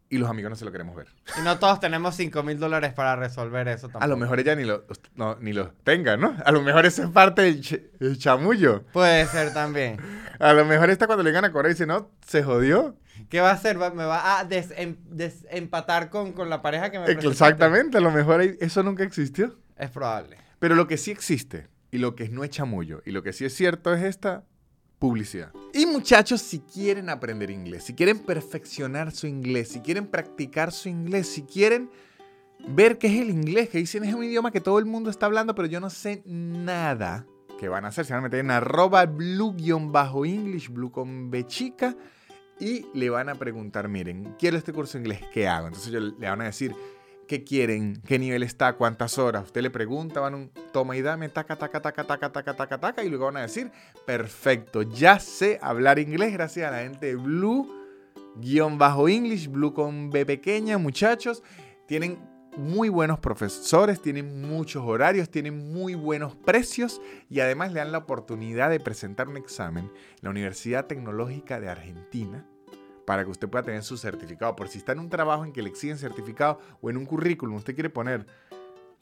y los amigos no se lo queremos ver. Y no todos tenemos 5 mil dólares para resolver eso tampoco. A lo mejor ella ni lo, no, ni lo tenga, ¿no? A lo mejor eso es parte del ch- chamullo. Puede ser también. A lo mejor esta cuando le gana a Corea dice, no, se jodió. ¿Qué va a hacer? Va- ¿Me va a desem- desempatar con, con la pareja que me? Exactamente, a lo mejor eso nunca existió. Es probable. Pero lo que sí existe y lo que no es chamullo y lo que sí es cierto es esta publicidad. Y muchachos, si quieren aprender inglés, si quieren perfeccionar su inglés, si quieren practicar su inglés, si quieren ver qué es el inglés, que dicen es un idioma que todo el mundo está hablando, pero yo no sé nada, ¿qué van a hacer? Se van a meter en arroba blue-english, blue con B y le van a preguntar, miren, quiero este curso de inglés, ¿qué hago? Entonces ellos le van a decir, ¿qué quieren? ¿Qué nivel está? ¿Cuántas horas? Usted le pregunta, van un toma y dame, taca, taca, taca, taca, taca, taca, taca, y luego van a decir, perfecto, ya sé hablar inglés gracias a la gente de Blue, guion bajo English, Blue con B pequeña, muchachos, tienen muy buenos profesores, tienen muchos horarios, tienen muy buenos precios y además le dan la oportunidad de presentar un examen en la Universidad Tecnológica de Argentina para que usted pueda tener su certificado. Por si está en un trabajo en que le exigen certificado o en un currículum, usted quiere poner,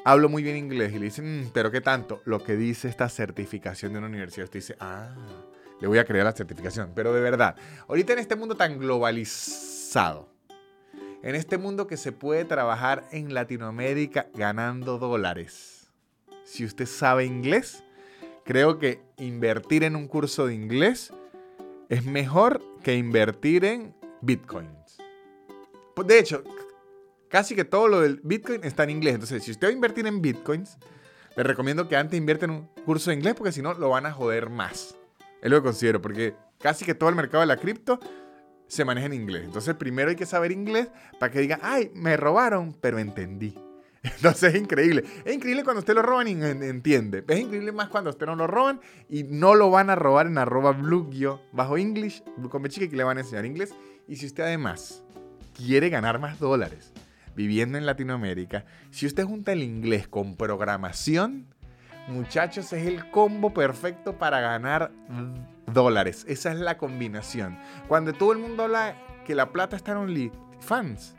hablo muy bien inglés y le dicen, "Mm, pero ¿qué tanto? Lo que dice esta certificación de una universidad, usted dice, ah, le voy a crear la certificación. Pero de verdad, ahorita en este mundo tan globalizado, en este mundo que se puede trabajar en Latinoamérica ganando dólares, si usted sabe inglés, creo que invertir en un curso de inglés es mejor que invertir en bitcoins. De hecho, casi que todo lo del bitcoin está en inglés. Entonces, si usted va a invertir en bitcoins, le recomiendo que antes invierta en un curso de inglés porque si no lo van a joder más. Es lo que considero, porque casi que todo el mercado de la cripto se maneja en inglés. Entonces, primero hay que saber inglés para que digan, ay, me robaron, pero entendí. Entonces es increíble. Es increíble cuando usted lo roban y en- entiende. Es increíble más cuando usted no lo roban y no lo van a robar en arroba blue bajo English, con chica, que le van a enseñar inglés. Y si usted además quiere ganar más dólares viviendo en Latinoamérica, si usted junta el inglés con programación, muchachos, es el combo perfecto para ganar dólares. Esa es la combinación. Cuando todo el mundo habla que la plata está en OnlyFans,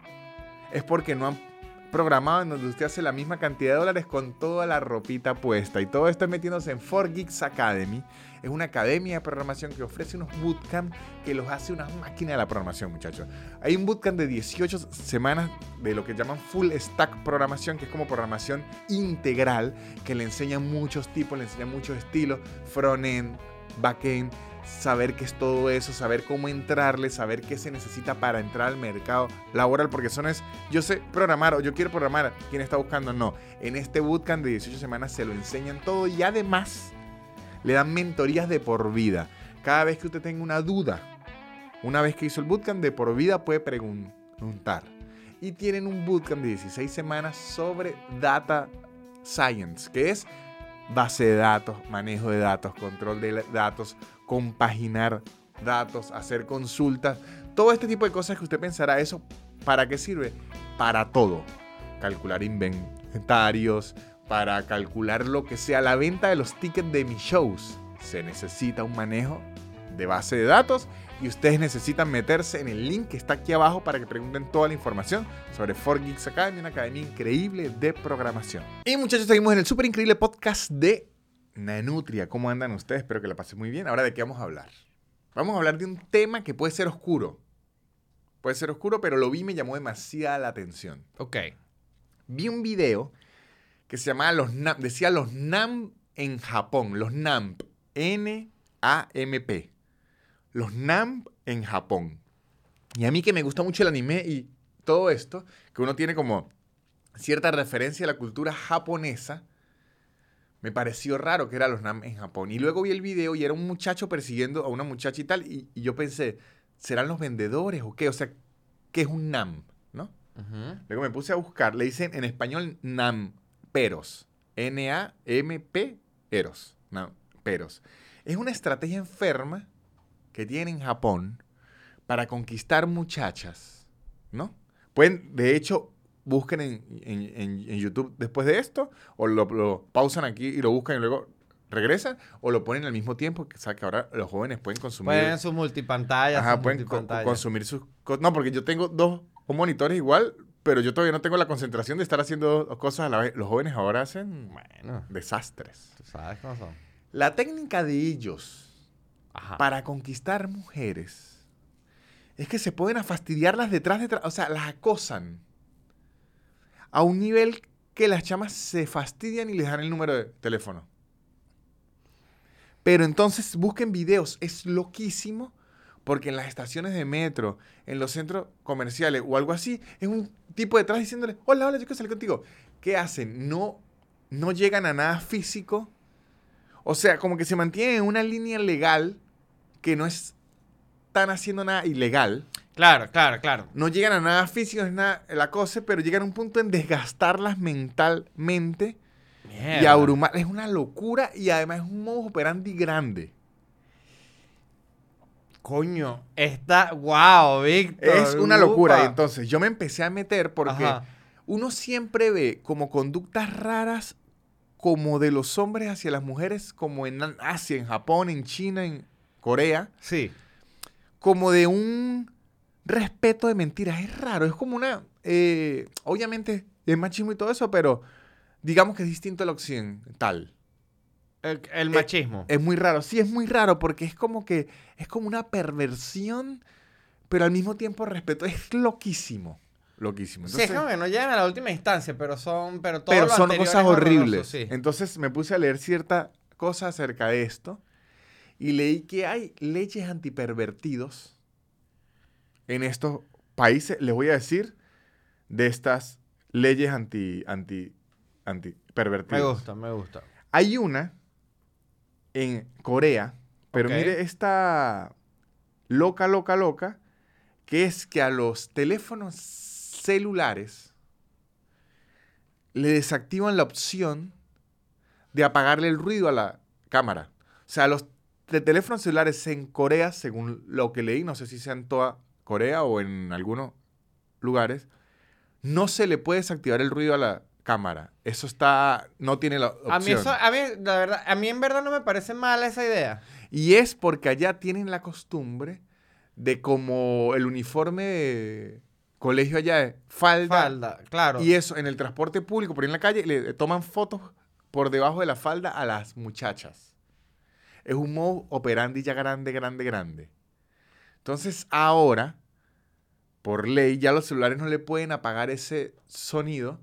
es porque no han programado en donde usted hace la misma cantidad de dólares con toda la ropita puesta. Y todo esto metiéndose en 4Geeks Academy. Es una academia de programación que ofrece unos bootcamp que los hace una máquina de la programación, muchachos. Hay un bootcamp de 18 semanas de lo que llaman full stack programación, que es como programación integral, que le enseña muchos tipos, le enseña muchos estilos, front-end, back-end, saber qué es todo eso, saber cómo entrarle, saber qué se necesita para entrar al mercado laboral, porque eso no es, yo sé programar o yo quiero programar, quien está buscando, no. En este bootcamp de 18 semanas se lo enseñan todo y además le dan mentorías de por vida. Cada vez que usted tenga una duda, una vez que hizo el bootcamp de por vida puede preguntar. Y tienen un bootcamp de 16 semanas sobre data science, que es base de datos, manejo de datos, control de datos, compaginar datos, hacer consultas, todo este tipo de cosas que usted pensará, ¿eso para qué sirve? Para todo. Calcular inventarios, para calcular lo que sea la venta de los tickets de mis shows. Se necesita un manejo de base de datos y ustedes necesitan meterse en el link que está aquí abajo para que pregunten toda la información sobre 4Geeks Academy, una academia increíble de programación. Y muchachos, seguimos en el súper increíble podcast de Nanutria. ¿Cómo andan ustedes? Espero que la pasen muy bien. Ahora, ¿de qué vamos a hablar? Vamos a hablar de un tema que puede ser oscuro. Puede ser oscuro, pero lo vi y me llamó demasiada la atención. Ok. Vi un video que se llamaba los NAMP, decía los NAMP en Japón, los NAMP, N-A-M-P, los NAMP en Japón. Y a mí que me gusta mucho el anime y todo esto, que uno tiene como cierta referencia a la cultura japonesa, me pareció raro que eran los NAMP en Japón. Y luego vi el video y era un muchacho persiguiendo a una muchacha y tal, y, y yo pensé, ¿serán los vendedores o qué? O sea, ¿qué es un NAMP? ¿No? Luego me puse a buscar, le dicen en español namperos. N-A-M-P eros. Namperos. Es una estrategia enferma que tienen en Japón para conquistar muchachas, ¿no? Pueden, de hecho, busquen en, en- en- YouTube después de esto, o lo, lo pausan aquí y lo buscan y luego regresan, o lo ponen al mismo tiempo, que, o sea, que ahora los jóvenes pueden consumir... Pueden su multipantalla. Ajá, pueden co- co- consumir sus cosas. No, porque yo tengo dos monitores igual, pero yo todavía no tengo la concentración de estar haciendo dos cosas a la vez. Los jóvenes ahora hacen Bueno, desastres. tú sabes cómo son. La técnica de ellos Ajá. para conquistar mujeres es que se pueden a fastidiarlas detrás, detrás, o sea, las acosan a un nivel que las chamas se fastidian y les dan el número de teléfono. Pero entonces busquen videos, es loquísimo porque en las estaciones de metro, en los centros comerciales o algo así, es un tipo detrás diciéndole, hola, hola, yo quiero salir contigo. ¿Qué hacen? No, no llegan a nada físico. O sea, como que se mantienen en una línea legal que no es están haciendo nada ilegal. Claro, claro, claro. No llegan a nada físico, es nada la cosa, pero llegan a un punto en desgastarlas mentalmente y abrumar. Es una locura y además es un modus operandi grande. Coño, está. ¡Wow, Víctor! Es una locura. Y entonces yo me empecé a meter porque Ajá. uno siempre ve como conductas raras como de los hombres hacia las mujeres, como en Asia, en Japón, en China, en Corea, Sí. como de un respeto de mentiras. Es raro, es como una... eh, obviamente es machismo y todo eso, pero digamos que es distinto al occidental. El, el machismo. Es muy raro. Sí, es muy raro porque es como que es como una perversión, pero al mismo tiempo respeto. Es loquísimo. Loquísimo. sí, es Entonces- como que no llegan a la última instancia, pero son. Pero, todo pero lo son cosas horribles. sí. Entonces me puse a leer cierta cosa acerca de esto y leí que hay leyes antipervertidos en estos países. Les voy a decir de estas leyes anti anti Me antipervertidos. gusta, me gusta. Hay una en Corea, pero mire esta loca, loca, loca, que es que a los teléfonos celulares le desactivan la opción de apagarle el ruido a la cámara. O sea, los te- teléfonos celulares en Corea, según lo que leí, no sé si sea en toda Corea o en algunos lugares, no se le puede desactivar el ruido a la cámara. Eso está, no tiene la opción. A mí eso, a mí, la verdad, a mí en verdad no me parece mala esa idea. Y es porque allá tienen la costumbre de como el uniforme de colegio allá es falda, Falda, claro. y eso en el transporte público, por ahí en la calle, le toman fotos por debajo de la falda a las muchachas. Es un modo operandi ya grande, grande, grande. Entonces ahora, por ley, ya los celulares no le pueden apagar ese sonido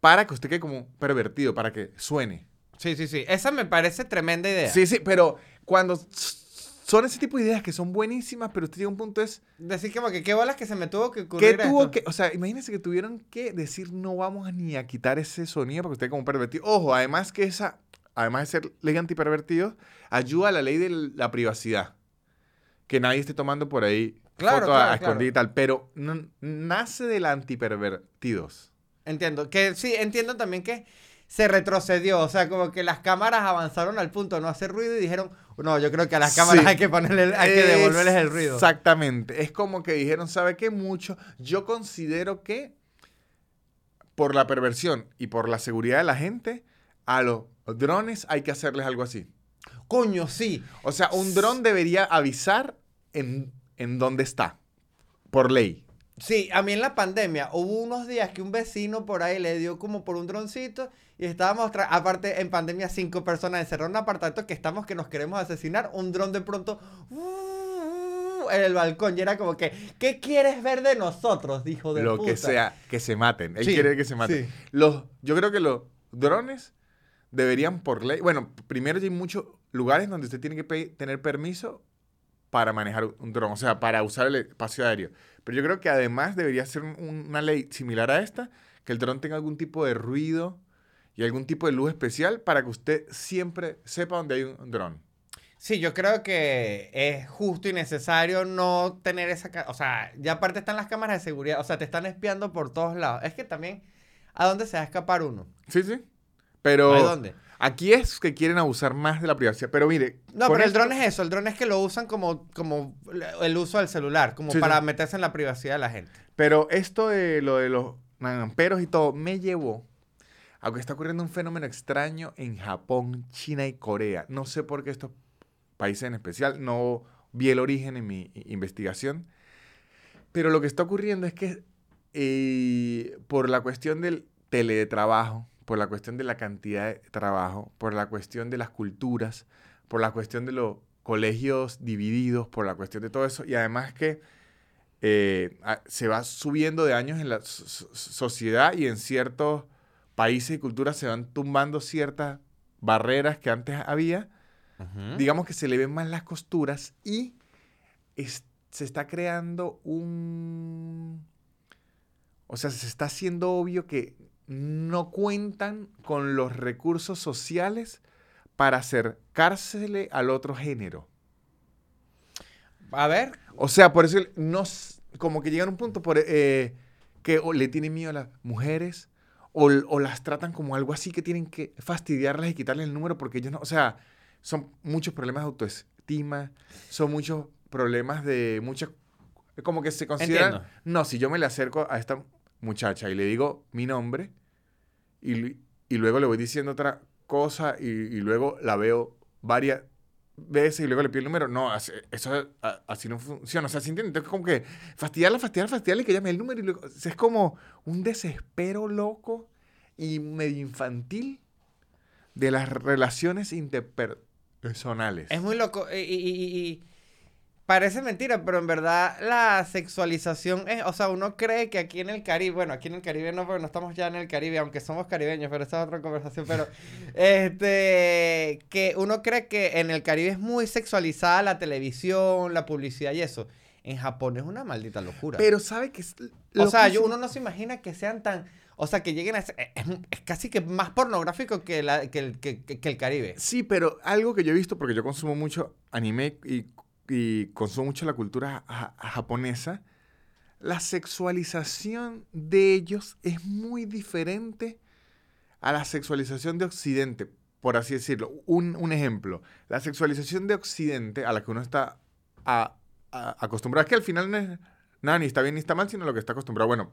para que usted quede como pervertido, para que suene. Sí, sí, sí. Esa me parece tremenda idea. Sí, sí, pero cuando son ese tipo de ideas que son buenísimas, pero usted llega a un punto es Decir como que qué bolas que se me tuvo que ocurrir que tuvo esto. que, o sea, imagínense que tuvieron que decir no vamos ni a quitar ese sonido porque usted como pervertido. Ojo, además que esa, además de ser ley antipervertido, ayuda a la ley de la privacidad. Que nadie esté tomando por ahí Claro, foto a- claro, escondida y tal, pero no- nace de la antipervertidos. Entiendo. Que sí, entiendo también que se retrocedió. O sea, como que las cámaras avanzaron al punto de no hacer ruido y dijeron, no, yo creo que a las cámaras Sí. hay que ponerle, hay que devolverles el ruido. Exactamente. Es como que dijeron, ¿sabe qué? Mucho. Yo considero que por la perversión y por la seguridad de la gente, a los drones hay que hacerles algo así. Coño, sí. O sea, un dron debería avisar en, en dónde está, por ley. Sí, a mí en la pandemia hubo unos días que un vecino por ahí le dio como por un droncito y estábamos, aparte en pandemia, cinco personas encerrados en un apartamento que estamos que nos queremos asesinar. Un dron de pronto uh, en el balcón y era como que, ¿qué quieres ver de nosotros? Dijo de Lo puta. que sea, que se maten. Él Sí, quiere que se maten. sí. Los, yo creo que los drones deberían por ley, bueno, primero ya hay muchos lugares donde usted tiene que tener permiso para manejar un dron, o sea, para usar el espacio aéreo. Pero yo creo que además debería ser un- una ley similar a esta, que el dron tenga algún tipo de ruido y algún tipo de luz especial para que usted siempre sepa dónde hay un dron. Sí, yo creo que es justo y necesario no tener esa... O sea, ya aparte están las cámaras de seguridad, o sea, te están espiando por todos lados. Es que también, ¿a dónde se va a escapar uno? Sí, sí. Pero ¿No hay dónde? Aquí es que quieren abusar más de la privacidad. Pero mire, No, pero el esto- dron es eso, el dron es que lo usan como, como el uso del celular, como Sí, para sí. meterse en la privacidad de la gente. Pero esto de lo de los amperos y todo me llevó a que está ocurriendo un fenómeno extraño en Japón, China y Corea. No sé por qué estos países en especial, no vi el origen en mi investigación. Pero lo que está ocurriendo es que eh, por la cuestión del teletrabajo, por la cuestión de la cantidad de trabajo, por la cuestión de las culturas, por la cuestión de los colegios divididos, por la cuestión de todo eso, y además que eh, se va subiendo de años en la so- so- sociedad y en ciertos países y culturas se van tumbando ciertas barreras que antes había, digamos que se le ven más las costuras y es- se está creando un... O sea, se está haciendo obvio que no cuentan con los recursos sociales para acercársele al otro género. A ver, O sea, por eso no, como que llegan a un punto por, eh, que o le tienen miedo a las mujeres o, o las tratan como algo así que tienen que fastidiarlas y quitarle el número porque ellos no, o sea, son muchos problemas de autoestima, son muchos problemas de muchas, como que se consideran, Entiendo. no, si yo me le acerco a esta muchacha y le digo mi nombre y, y luego le voy diciendo otra cosa y, y luego la veo varias veces y luego le pido el número. No, eso así no funciona. O sea, ¿sí entiendes? Entonces, como que fastidiarla, fastidiarla, fastidiarla y que llame el número. Y luego, es como un desespero loco y medio infantil de las relaciones interpersonales. Es muy loco. Y- y parece mentira, pero en verdad la sexualización es. O sea, uno cree que aquí en el Caribe. Bueno, aquí en el Caribe no, porque no estamos ya en el Caribe, aunque somos caribeños, pero esa es otra conversación. Pero. este. Que uno cree que en el Caribe es muy sexualizada la televisión, la publicidad y eso. En Japón es una maldita locura. Pero sabe que es o sea, yo- uno no se imagina que sean tan. O sea, que lleguen a. ese- Es, es casi que más pornográfico que, la, que, el, que- que- que el Caribe. Sí, pero algo que yo he visto, porque yo consumo mucho anime y, y consumo mucho la cultura ja- japonesa, la sexualización de ellos es muy diferente a la sexualización de Occidente, por así decirlo. Un, un ejemplo, la sexualización de Occidente a la que uno está a- acostumbrado, es que al final no es nada ni está bien ni está mal, sino lo que está acostumbrado. Bueno,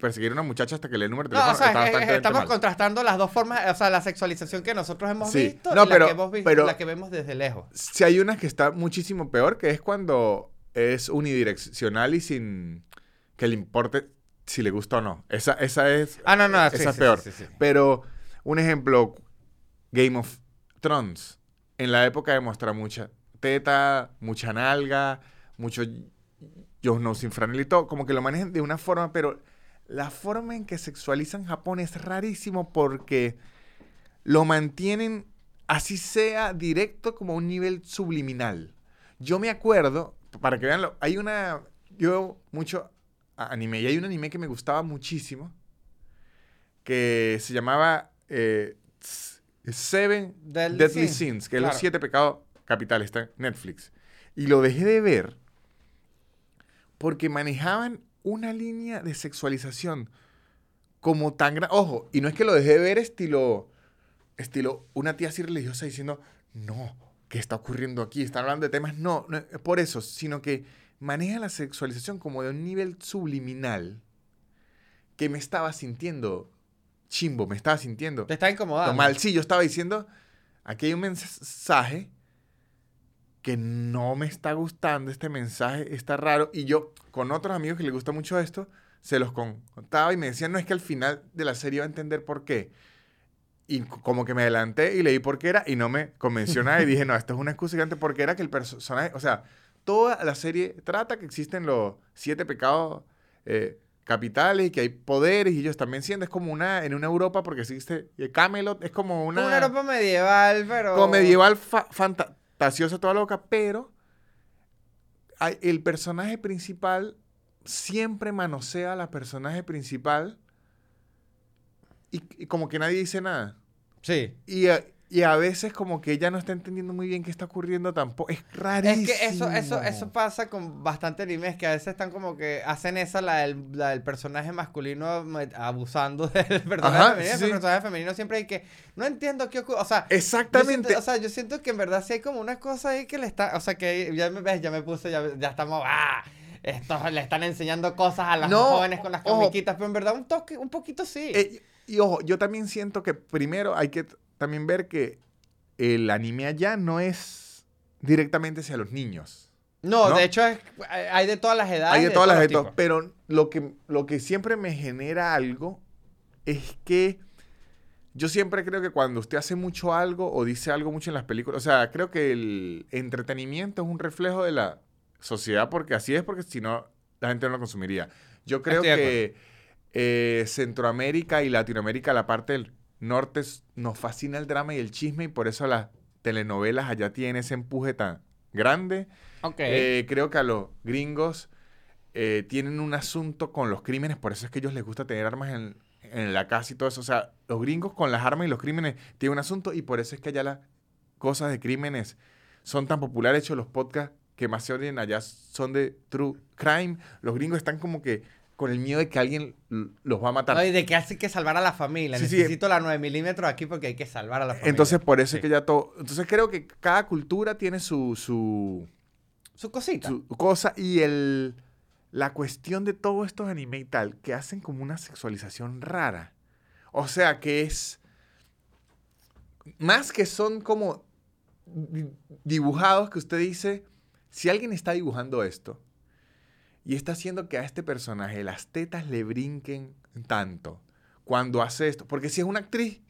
perseguir a una muchacha hasta que lee el número de No, teléfono o sea, está es- estamos mal. contrastando las dos formas, o sea, la sexualización que nosotros hemos Sí. visto No, y pero- la, que hemos visto, pero- la que vemos desde lejos. Si hay una que está muchísimo peor, que es cuando es unidireccional y sin que le importe si le gusta o no. Esa, esa es. Ah, no, no, esa sí, es sí, peor. Pero, un ejemplo, Game of Thrones. En la época demuestra mucha teta, mucha nalga, mucho Jon Snow sin franela y todo. Como que lo manejan de una forma, pero la forma en que sexualizan Japón es rarísimo porque lo mantienen así sea directo como a un nivel subliminal. Yo me acuerdo, para que vean, hay una, yo veo mucho anime y hay un anime que me gustaba muchísimo que se llamaba eh, Seven Deadly Deadly Sins, Sins, que es los siete pecados capitales, está en Netflix. Y lo dejé de ver porque manejaban una línea de sexualización como tan grande. Ojo, y no es que lo dejé de ver estilo, estilo una tía así religiosa diciendo, no, ¿qué está ocurriendo aquí? Están hablando de temas. No, no por eso, sino que maneja la sexualización como de un nivel subliminal que me estaba sintiendo chimbo, me estaba sintiendo Te está incomodando. mal. Sí, yo estaba diciendo, aquí hay un mensaje que no me está gustando, este mensaje está raro. Y yo, con otros amigos que les gusta mucho esto, se los contaba y me decían, no es que al final de la serie va a entender por qué. Y como que me adelanté y leí por qué era y no me convenció nada y dije, no, esto es una excusa gigante porque era que el personaje, o sea, toda la serie trata que existen los siete pecados eh, capitales y que hay poderes y ellos también sienten, es como una, en una Europa porque existe eh, Camelot, es como una... Una Europa medieval, pero. Como medieval fa- fantasiosa toda loca, pero el personaje principal siempre manosea a la personaje principal y, y como que nadie dice nada. Sí. Y a, y a veces como que ella no está entendiendo muy bien qué está ocurriendo tampoco. Es rarísimo. Es que eso, eso, eso pasa con bastante animes que a veces están como que hacen esa, la del, la del personaje masculino abusando del personaje Ajá, femenino. sí. El personaje femenino siempre hay que. No entiendo qué ocurre. O sea. Exactamente. Siento, o sea, yo siento que en verdad sí hay como una cosa ahí que le está. O sea, que ya me ves, ya me puse, ya, ya estamos. ¡Ah! Estos le están enseñando cosas a las No, jóvenes con las ojo. comiquitas, pero en verdad un toque, un poquito sí. Eh, y ojo, yo también siento que primero hay que también ver que el anime allá no es directamente hacia los niños. no, ¿no? de hecho, es- hay de todas las edades. Hay de todas las tipos. pero lo que, lo que siempre me genera algo es que yo siempre creo que cuando usted hace mucho algo o dice algo mucho en las películas, o sea, creo que el entretenimiento es un reflejo de la sociedad porque así es, porque si no, la gente no lo consumiría. Yo creo Estoy que eh, Centroamérica y Latinoamérica, la parte del norte, s- nos fascina el drama y el chisme y por eso las telenovelas allá tienen ese empuje tan grande. Ok. Eh, creo que a los gringos eh, tienen un asunto con los crímenes, por eso es que a ellos les gusta tener armas en, en la casa y todo eso. O sea, los gringos con las armas y los crímenes tienen un asunto y por eso es que allá las cosas de crímenes son tan populares. De hecho, los podcasts que más se oyen allá son de true crime. Los gringos están como que con el miedo de que alguien los va a matar. Ay, de que hace que salvar a la familia. Sí, sí. Necesito la 9 milímetros aquí porque hay que salvar a la familia. Entonces, por eso es que ya todo... Entonces, creo que cada cultura tiene su... su Su cosita. su cosa y el la cuestión de todos estos anime y tal que hacen como una sexualización rara. O sea, que es más que son como di- dibujados que usted dice, si alguien está dibujando esto y está haciendo que a este personaje las tetas le brinquen tanto cuando hace esto, porque si es una actriz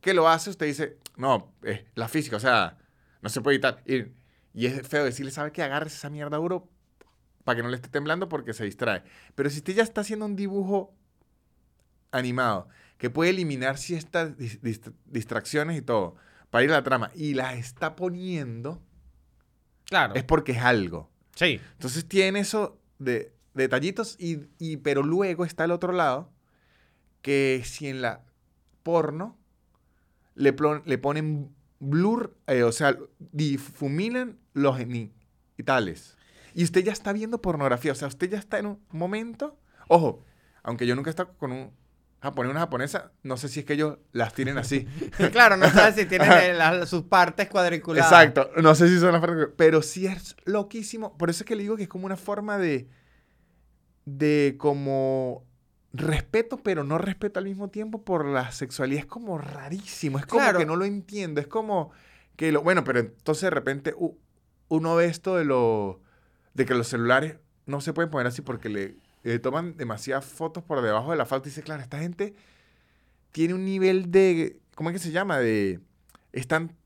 que lo hace, usted dice, no, es la física, o sea, no se puede evitar. Y, y es feo decirle, ¿sabe qué? Agárrese esa mierda duro para que no le esté temblando porque se distrae. Pero si usted ya está haciendo un dibujo animado que puede eliminar ciertas dis- dist- distracciones y todo para ir a la trama y las está poniendo, Claro. es porque es algo. Sí. Entonces tiene eso de, de detallitos, y, y- pero luego está el otro lado, que si en la porno le, plon- le ponen blur, eh, o sea, difuminan los genitales. Y usted ya está viendo pornografía, o sea, usted ya está en un momento, ojo, aunque yo nunca he estado con un japonés, una japonesa, no sé si es que ellos las tienen así. claro, no sabes si tienen el- sus partes cuadriculadas. Exacto, no sé si son las partes, pero sí es loquísimo. Por eso es que le digo que es como una forma de, de como respeto, pero no respeto al mismo tiempo por la sexualidad. Es como rarísimo, es como Claro. que no lo entiendo, es como que lo, bueno, pero entonces de repente uno ve esto de lo, de que los celulares no se pueden poner así porque le, le toman demasiadas fotos por debajo de la falta y dice, claro, esta gente tiene un nivel de, ¿cómo es que se llama? De, están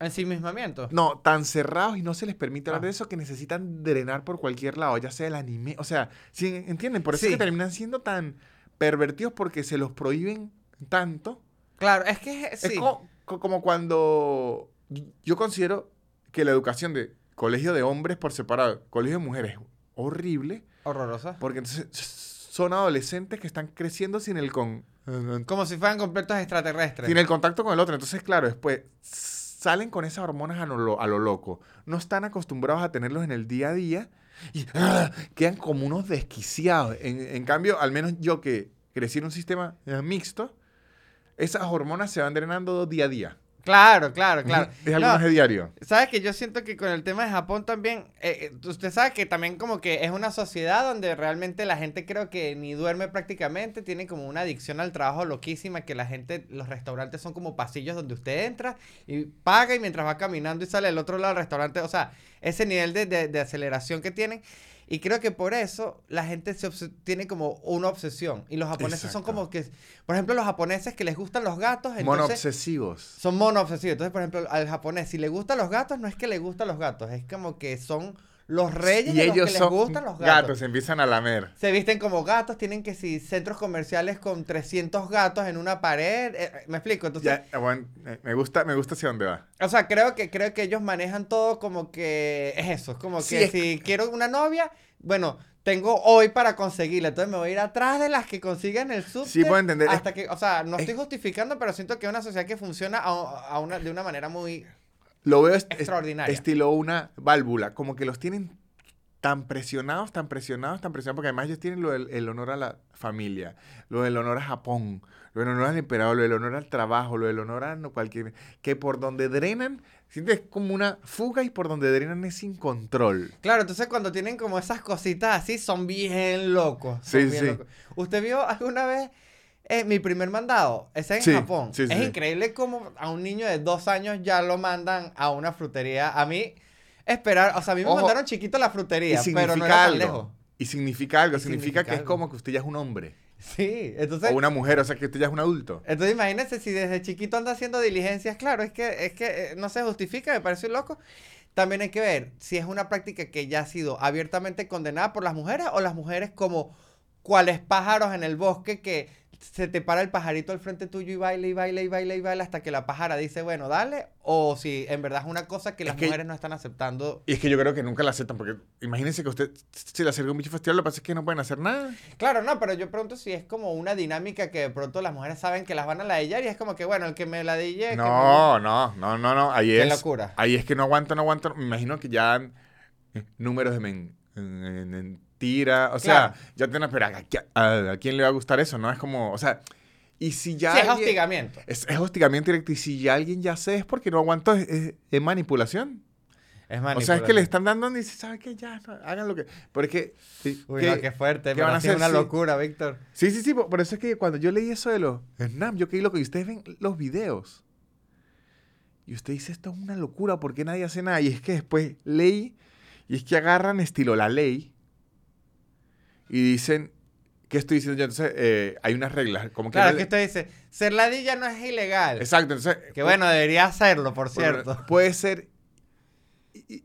Ensimismamiento. no, tan cerrados y no se les permite hablar Ah. de eso que necesitan drenar por cualquier lado, ya sea el anime. O sea, ¿sí entienden? Por eso es que terminan siendo tan pervertidos porque se los prohíben tanto. Claro, es que Es sí. co- co- como cuando yo considero que la educación de colegio de hombres por separado, colegio de mujeres, es horrible, Horrorosa. porque entonces son adolescentes que están creciendo sin el con Como si fueran completos extraterrestres. sin el contacto con el otro. Entonces, claro, después salen con esas hormonas a lo, a lo loco. No están acostumbrados a tenerlos en el día a día y ¡ah! quedan como unos desquiciados. En, en cambio, al menos yo que crecí en un sistema mixto, esas hormonas se van drenando día a día. Claro, claro, claro. Es algo No, más de diario. Sabes que yo siento que con el tema de Japón también, eh, eh, usted sabe que también como que es una sociedad donde realmente la gente creo que ni duerme prácticamente, tiene como una adicción al trabajo loquísima, que la gente, los restaurantes son como pasillos donde usted entra y paga y mientras va caminando y sale al otro lado del restaurante, o sea, ese nivel de, de- de aceleración que tienen. Y creo que por eso la gente se tiene como una obsesión. Y los japoneses son como que, por ejemplo, los japoneses que les gustan los gatos, Mono entonces obsesivos. son mono obsesivos. Entonces, por ejemplo, al japonés, si le gustan los gatos, no es que le gustan los gatos, es como que son los reyes Y de los ellos que les son gustan los gatos. gatos, empiezan a lamer. Se visten como gatos, tienen que si centros comerciales con 300 gatos en una pared. eh, eh, ¿Me explico? Entonces, Ya, bueno, eh, me gusta, me gusta hacia dónde va. o sea, creo que, creo que ellos manejan todo como que es eso. Es como Sí, que es si quiero una novia, bueno, tengo hoy para conseguirla. Entonces me voy a ir atrás de las que consigan el subte. Sí, puedo entender. Hasta que, o sea, no es- estoy justificando, pero siento que es una sociedad que funciona a, a una, de una manera muy Lo veo est- extraordinaria. estilo una válvula, como que los tienen tan presionados, tan presionados, tan presionados, porque además ellos tienen lo del el honor a la familia, lo del honor a Japón, lo del honor al emperador, lo del honor al trabajo, lo del honor a no cualquier... Que por donde drenan, sientes como una fuga y por donde drenan es sin control. Claro, entonces cuando tienen como esas cositas así, son bien locos. son Sí, bien sí. locos. ¿Usted vio alguna vez eh, mi primer mandado? Ese en Sí, Japón. sí, sí, es increíble como a un niño de dos años ya lo mandan a una frutería. A mí, esperar, o sea, a mí me Ojo, mandaron chiquito a la frutería, pero no era tan lejos. Y significa algo, Y significa significa que es como que usted ya es un hombre. Sí, entonces... O una mujer, o sea que usted ya es un adulto. Entonces imagínense si desde chiquito anda haciendo diligencias, claro, es que, es que eh, no se justifica, me parece loco. También hay que ver si es una práctica que ya ha sido abiertamente condenada por las mujeres o las mujeres como cuales pájaros en el bosque que se te para el pajarito al frente tuyo y baila y baila y baila y baila hasta que la pájara dice, bueno, dale, o si en verdad es una cosa que Es las que- mujeres no están aceptando. Y es que yo creo que nunca la aceptan, porque imagínense que usted se le acerca un bicho festival, lo que pasa es que no pueden hacer nada. Claro, no, pero yo pregunto si es como una dinámica que de pronto las mujeres saben que las van a ladillar y es como que, bueno, el que me ladille... que me- No, no, no, no, no. Ahí Qué es. locura. Ahí es que no aguanto, no aguanto. Me imagino que ya eh, números de men- en- en- mentira. O sea, ya tienen, pero ¿a, qui- a- a quién le va a gustar eso? No es como, o sea, y si ya. Sí, es hostigamiento. Es, es hostigamiento directo. Y si ya alguien ya sé, es porque no aguanto, es, es- es manipulación. Es O sea, es que le están dando y dice, ¿sabes qué? Ya, no, hagan lo que. Porque. sí, Uy, que- no, qué fuerte. pero van a hacer? una Sí. locura, Víctor. Sí, sí, sí, por, por eso es que cuando yo leí eso de los Snap, yo creí loco. Y ustedes ven los videos. Y usted dice, esto es una locura, ¿por qué nadie hace nada? Y es que después leí, y es que agarran estilo la ley, y dicen ¿qué estoy diciendo yo? Entonces, eh, hay unas reglas. Como que Claro, no que usted dice, ser ladilla no es ilegal. Exacto, entonces... Que bueno, debería hacerlo, por cierto. Puede ser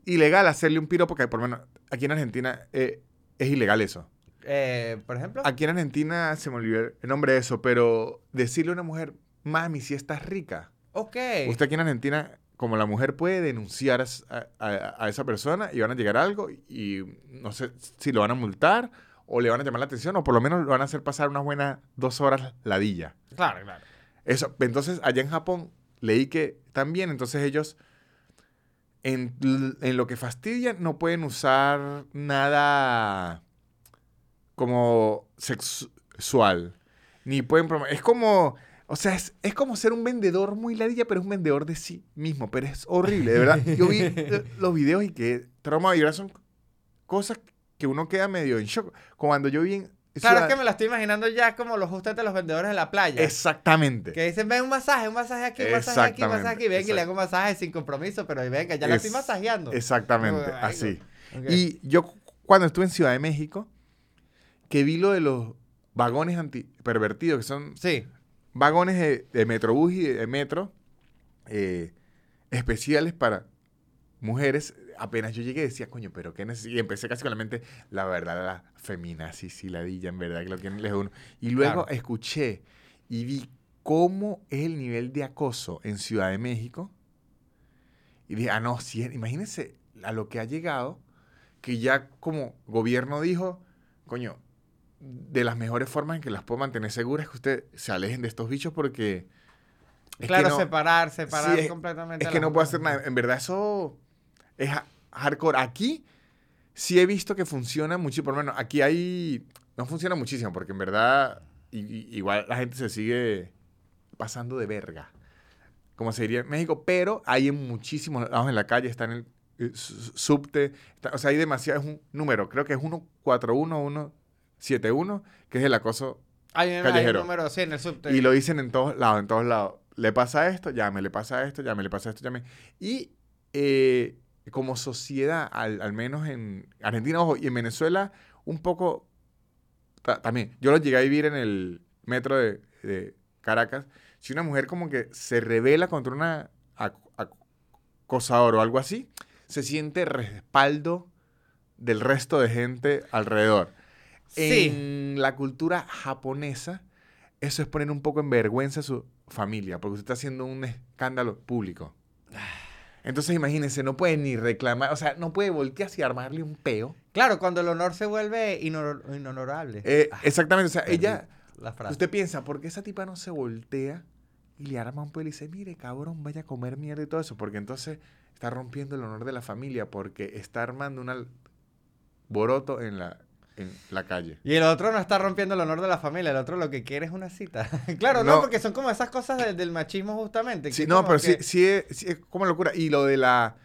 ilegal hacerle un piropo, porque por lo menos aquí en Argentina eh, es ilegal eso. Eh, por ejemplo. Aquí en Argentina se me olvidó el nombre de eso, pero decirle a una mujer, mami, si estás rica. Ok. Usted aquí en Argentina, como la mujer puede denunciar a, a- a esa persona y van a llegar a algo y no sé si lo van a multar o le van a llamar la atención o por lo menos lo van a hacer pasar unas buenas dos horas ladilla. Claro, claro. Eso, entonces allá en Japón leí que también, entonces ellos en, en lo que fastidian no pueden usar nada como sexual. Ni pueden Es como, o sea, es, es como ser un vendedor muy ladilla, pero es un vendedor de sí mismo. Pero es horrible, de verdad. Yo vi eh, los videos y que trauma y ahora son cosas que uno queda medio en shock. Cuando yo vi en Claro, Ciudad- es que me lo estoy imaginando ya como los justamente los vendedores de la playa. Exactamente. Que dicen, ven un masaje, un masaje aquí, un masaje aquí, un masaje aquí. Ven que le hago un masaje sin compromiso, pero venga, ya la estoy Es- masajeando. Exactamente, así. Y yo cu- cuando estuve en Ciudad de México, que vi lo de los vagones antipervertidos, que son Sí. vagones de, de Metrobús y de metro eh, especiales para mujeres. Apenas yo llegué decía, coño, pero qué neces-?" Y empecé casi con la mente, la verdad, la feminazi, sí, ladilla, en verdad, que lo quieren les uno. Y luego Claro. escuché y vi cómo es el nivel de acoso en Ciudad de México. Y dije, ah, no, sí, imagínense a lo que ha llegado, que ya como gobierno dijo, coño, de las mejores formas en que las puedo mantener seguras es que ustedes se alejen de estos bichos porque... es que claro, no- separar, separar Sí, es- completamente. es que no puedo hacer nada. En verdad, eso es ha- hardcore. Aquí sí he visto que funciona mucho. Por lo menos aquí hay. No funciona muchísimo porque en verdad. igual la gente se sigue pasando de verga. Como se diría en México. Pero hay en muchísimos lados en la calle. Está en el eh, su- subte. está- o sea, hay demasiado. Es un número. Creo que es 141, 171. Que es el acoso Hay un, hay un callejero. número, sí, en el subte. y lo dicen en todos lados, en todos lados. Le pasa esto, llame, le pasa esto, llame, le pasa esto, llame. Y eh, como sociedad, al, al menos en Argentina, ojo, y en Venezuela, un poco ta- también. Yo lo llegué a vivir en el metro de, de Caracas. Si una mujer como que se revela contra una ac- acosador o algo así, se siente respaldo del resto de gente alrededor. Sí. En la cultura japonesa, eso es poner un poco en vergüenza a su familia, porque usted está haciendo un escándalo público. Entonces, imagínense, no puede ni reclamar, o sea, no puede voltearse y armarle un peo. Claro, cuando el honor se vuelve inhonor- inhonorable. Eh, Ah, exactamente, o sea, ella, La frase. usted piensa, ¿por qué esa tipa no se voltea y le arma un peo y le dice, mire, cabrón, vaya a comer mierda y todo eso? Porque entonces está rompiendo el honor de la familia, porque está armando un alboroto en la, en la calle. Y el otro no está rompiendo el honor de la familia, el otro lo que quiere es una cita. claro, no, No. porque son como esas cosas de- del machismo justamente. Sí, no, pero que- sí, sí, es, sí es como locura. Y lo de la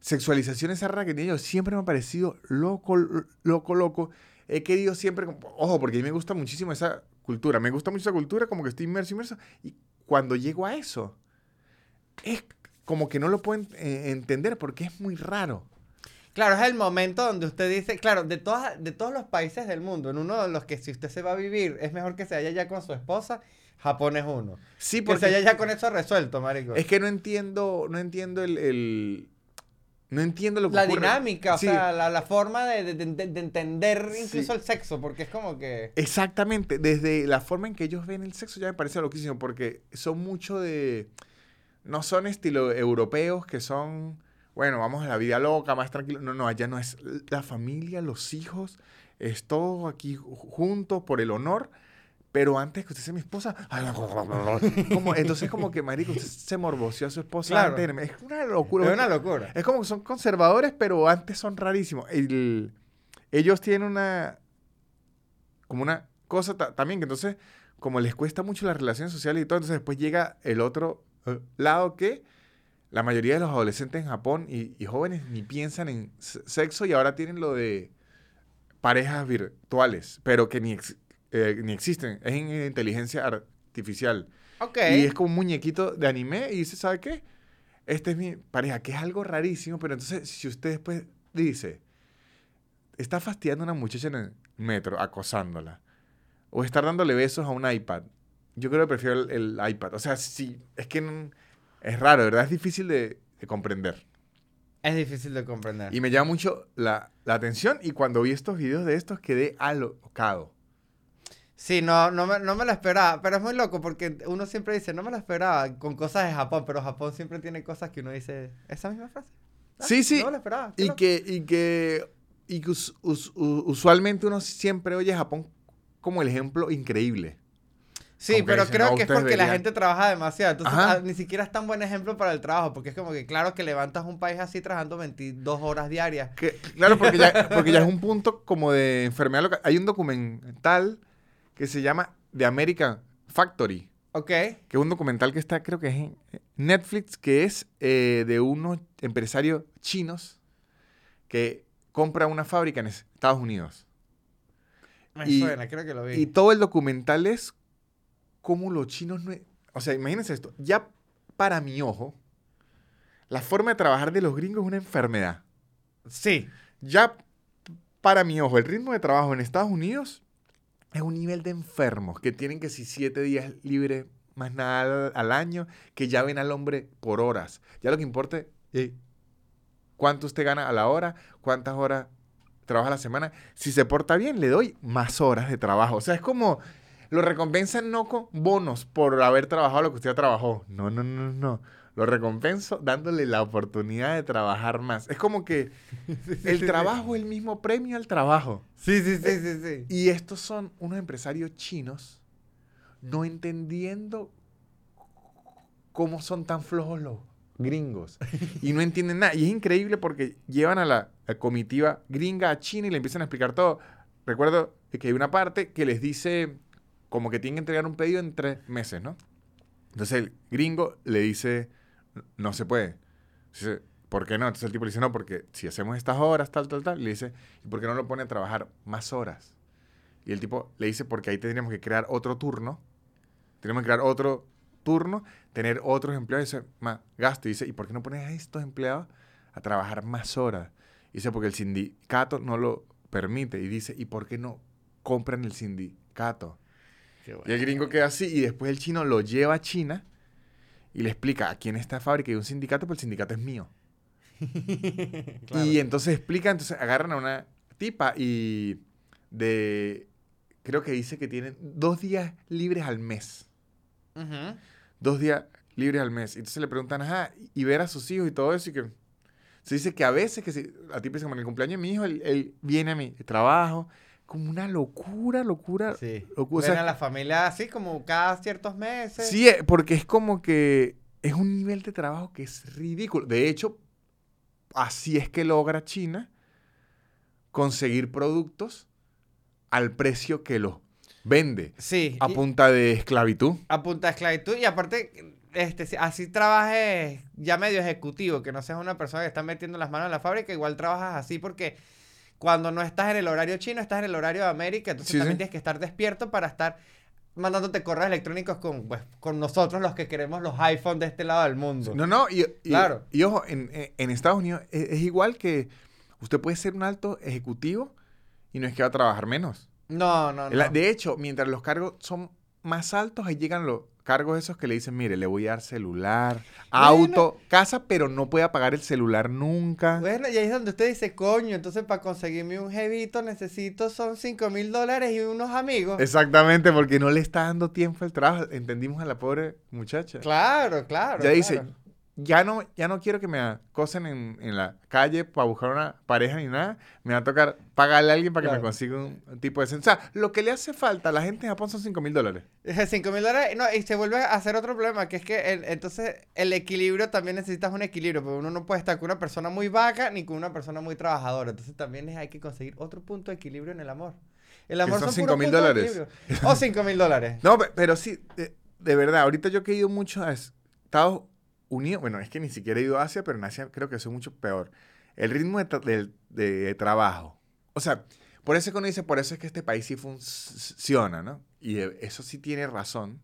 sexualización esa rara que tiene ellos siempre me ha parecido loco, loco, loco. He querido siempre, ojo, porque a mí me gusta muchísimo esa cultura. Me gusta mucho esa cultura, como que estoy inmerso, inmerso. Y cuando llego a eso, es como que no lo puedo eh, entender porque es muy raro. Claro, es el momento donde usted dice, claro, de, todas, de todos los países del mundo, en uno de los que si usted se va a vivir, es mejor que se vaya ya con su esposa, Japón es uno. Sí, Que se porque vaya ya con eso resuelto, marico. es que no entiendo, no entiendo el, el- no entiendo lo que la ocurre. dinámica, o Sí. sea, la, la forma de, de- de- de entender Sí. incluso el sexo, porque es como que... Exactamente, desde la forma en que ellos ven el sexo ya me parece loquísimo porque son mucho de... No son estilo europeos que son, bueno, vamos a la vida loca, más tranquilo. No, no, allá no es la familia, los hijos, es todo aquí ju- juntos por el honor. Pero antes que usted sea mi esposa, como, entonces como que, marico, usted se morboció a su esposa Claro. antes. Es una locura. Es una locura. Es como que son conservadores, pero antes son rarísimos. El- ellos tienen una. Como una cosa ta- también que entonces, como les cuesta mucho las relaciones sociales y todo, entonces después llega el otro eh, lado que la mayoría de los adolescentes en Japón y, y jóvenes ni piensan en se- sexo y ahora tienen lo de parejas virtuales, pero que ni, ex- eh, ni existen. Es en inteligencia artificial. Y es como un muñequito de anime y dice, ¿sabe qué? Esta es mi pareja, que es algo rarísimo, pero entonces si usted después dice, está fastidiando a una muchacha en el metro, acosándola, o estar dándole besos a un iPad. Yo creo que prefiero el, el iPad. O sea, sí, es que n- es raro, ¿verdad? Es difícil de, de comprender. Es difícil de comprender. Y me llama mucho la, la atención y cuando vi estos videos de estos quedé alocado. Sí, no, no me, no me lo esperaba, pero es muy loco porque uno siempre dice, no me lo esperaba con cosas de Japón, pero Japón siempre tiene cosas que uno dice, esa misma frase. Ah, Sí, sí. No me lo esperaba. Y loco". que, y que, y que us- us- u- usualmente uno siempre oye Japón como el ejemplo increíble. Sí, pero dicen, creo "No, que es porque la deberían". gente trabaja demasiado. Entonces, ah, ni siquiera es tan buen ejemplo para el trabajo, porque es como que, claro, que levantas un país así trabajando 22 horas diarias. Que, claro, porque ya, porque ya es un punto como de enfermedad local. Hay un documental que se llama The American Factory, Ok. que es un documental que está, creo que es en Netflix, que es eh, de unos empresarios chinos que compran una fábrica en Estados Unidos. Me Y- suena, creo que lo vi. Y todo el documental es cómo los chinos no... O sea, imagínense esto. Ya para mi ojo, la forma de trabajar de los gringos es una enfermedad. Sí. Ya para mi ojo, el ritmo de trabajo en Estados Unidos es un nivel de enfermos que tienen que si siete días libres más nada al, al año, que ya ven al hombre por horas. Ya lo que importa es cuánto usted gana a la hora, cuántas horas trabaja a la semana. Si se porta bien, le doy más horas de trabajo. O sea, es como lo recompensan no con bonos por haber trabajado lo que usted trabajó. No, no, no, no. Lo recompenso dándole la oportunidad de trabajar más. Es como que el trabajo es el mismo premio al trabajo. Sí, sí, sí, sí, sí. Y estos son unos empresarios chinos no entendiendo cómo son tan flojos los gringos. Y no entienden nada. Y es increíble porque llevan a la, la comitiva gringa a China y le empiezan a explicar todo. Recuerdo que hay una parte que les dice como que tienen que entregar un pedido en tres meses, ¿no? Entonces el gringo le dice, no se puede. Dice, ¿por qué no? Entonces el tipo le dice, no, porque si hacemos estas horas, tal, tal, tal, le dice, ¿y por qué no lo pone a trabajar más horas? Y el tipo le dice, porque ahí tendríamos que crear otro turno, tenemos que crear otro turno, tener otros empleados, y dice, más gasto. Y dice, ¿y por qué no pones a estos empleados a trabajar más horas? Y dice, porque el sindicato no lo permite. Y dice, ¿y por qué no compran el sindicato? Y el gringo queda así y después el chino lo lleva a China y le explica, aquí en esta fábrica hay un sindicato, pero el sindicato es mío. Claro. Y entonces explica, entonces agarran a una tipa y de, creo que dice que tienen dos días libres al mes. Dos días libres al mes. Y entonces le preguntan, ajá, y ver a sus hijos y todo eso y que... Se dice que a veces, que si, tipa dice, como en el cumpleaños de mi hijo, él, él viene a mi trabajo, como una locura, locura. Sí. locu- o sea, a la familia así como cada ciertos meses. Sí, eh, porque es como que es un nivel de trabajo que es ridículo. De hecho, así es que logra China conseguir productos al precio que los vende, Sí. a punta de esclavitud. a punta de esclavitud y aparte este así trabajes ya medio ejecutivo que no seas una persona que está metiendo las manos en la fábrica igual trabajas así porque cuando no estás en el horario chino estás en el horario de América entonces Sí, también sí. tienes que estar despierto para estar mandándote correos electrónicos con pues, con nosotros los que queremos los iPhones de este lado del mundo No, no, y, y- Claro. y ojo, en, Estados Unidos es, es igual que usted puede ser un alto ejecutivo y no es que va a trabajar menos. no no no La- De hecho, mientras los cargos son más altos, ahí llegan los cargos esos que le dicen, mire, le voy a dar celular, auto, casa, pero no puede apagar el celular nunca. bueno, y ahí es donde usted dice, coño, entonces para conseguirme un jevito necesito son 5 mil dólares y unos amigos. Exactamente, porque no le está dando tiempo al trabajo. Entendimos a la pobre muchacha. Claro, claro. ya dice, claro. Ya no, ya no quiero que me acosen en, en la calle para buscar una pareja ni nada. Me va a tocar pagarle a alguien para que Claro. me consiga un, tipo de... O sea, lo que le hace falta a la gente en Japón son 5 mil dólares. 5 mil dólares, no, y se vuelve a hacer otro problema, que es que el- entonces el equilibrio también necesitas un equilibrio, porque uno no puede estar con una persona muy vaga ni con una persona muy trabajadora, entonces también hay que conseguir otro punto de equilibrio en el amor. El amor son son, cinco puros mil puntos de dólares. O 5 mil dólares. No, pe- pero sí, de, de verdad, ahorita yo que he ido mucho a Estados Unidos, bueno, es que ni siquiera he ido a Asia, pero en Asia creo que soy mucho peor. El ritmo de, trabajo. O sea, por eso es que uno dice, por eso es que este país sí funciona, ¿no? Y eh, eso sí tiene razón.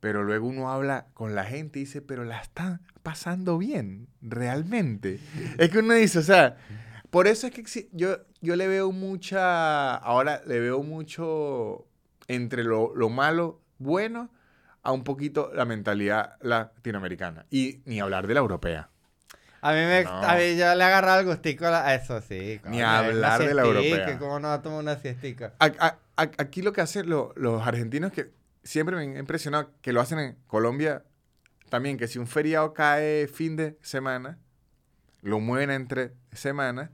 Pero luego uno habla con la gente y dice, pero la están pasando bien, realmente. es que uno dice, o sea, por eso es que yo, yo le veo mucha, ahora le veo mucho entre lo, lo malo, bueno, a un poquito la mentalidad latinoamericana. Y ni hablar de la europea. A mí, me, No. a mí yo le agarraba el gustico a eso, sí. Ni hablar de la europea. ¿Cómo no va a tomar una siestica? A- a- a- aquí lo que hacen lo- los argentinos que siempre me ha impresionado que lo hacen en Colombia también, que si un feriado cae fin de semana, lo mueven entre semana,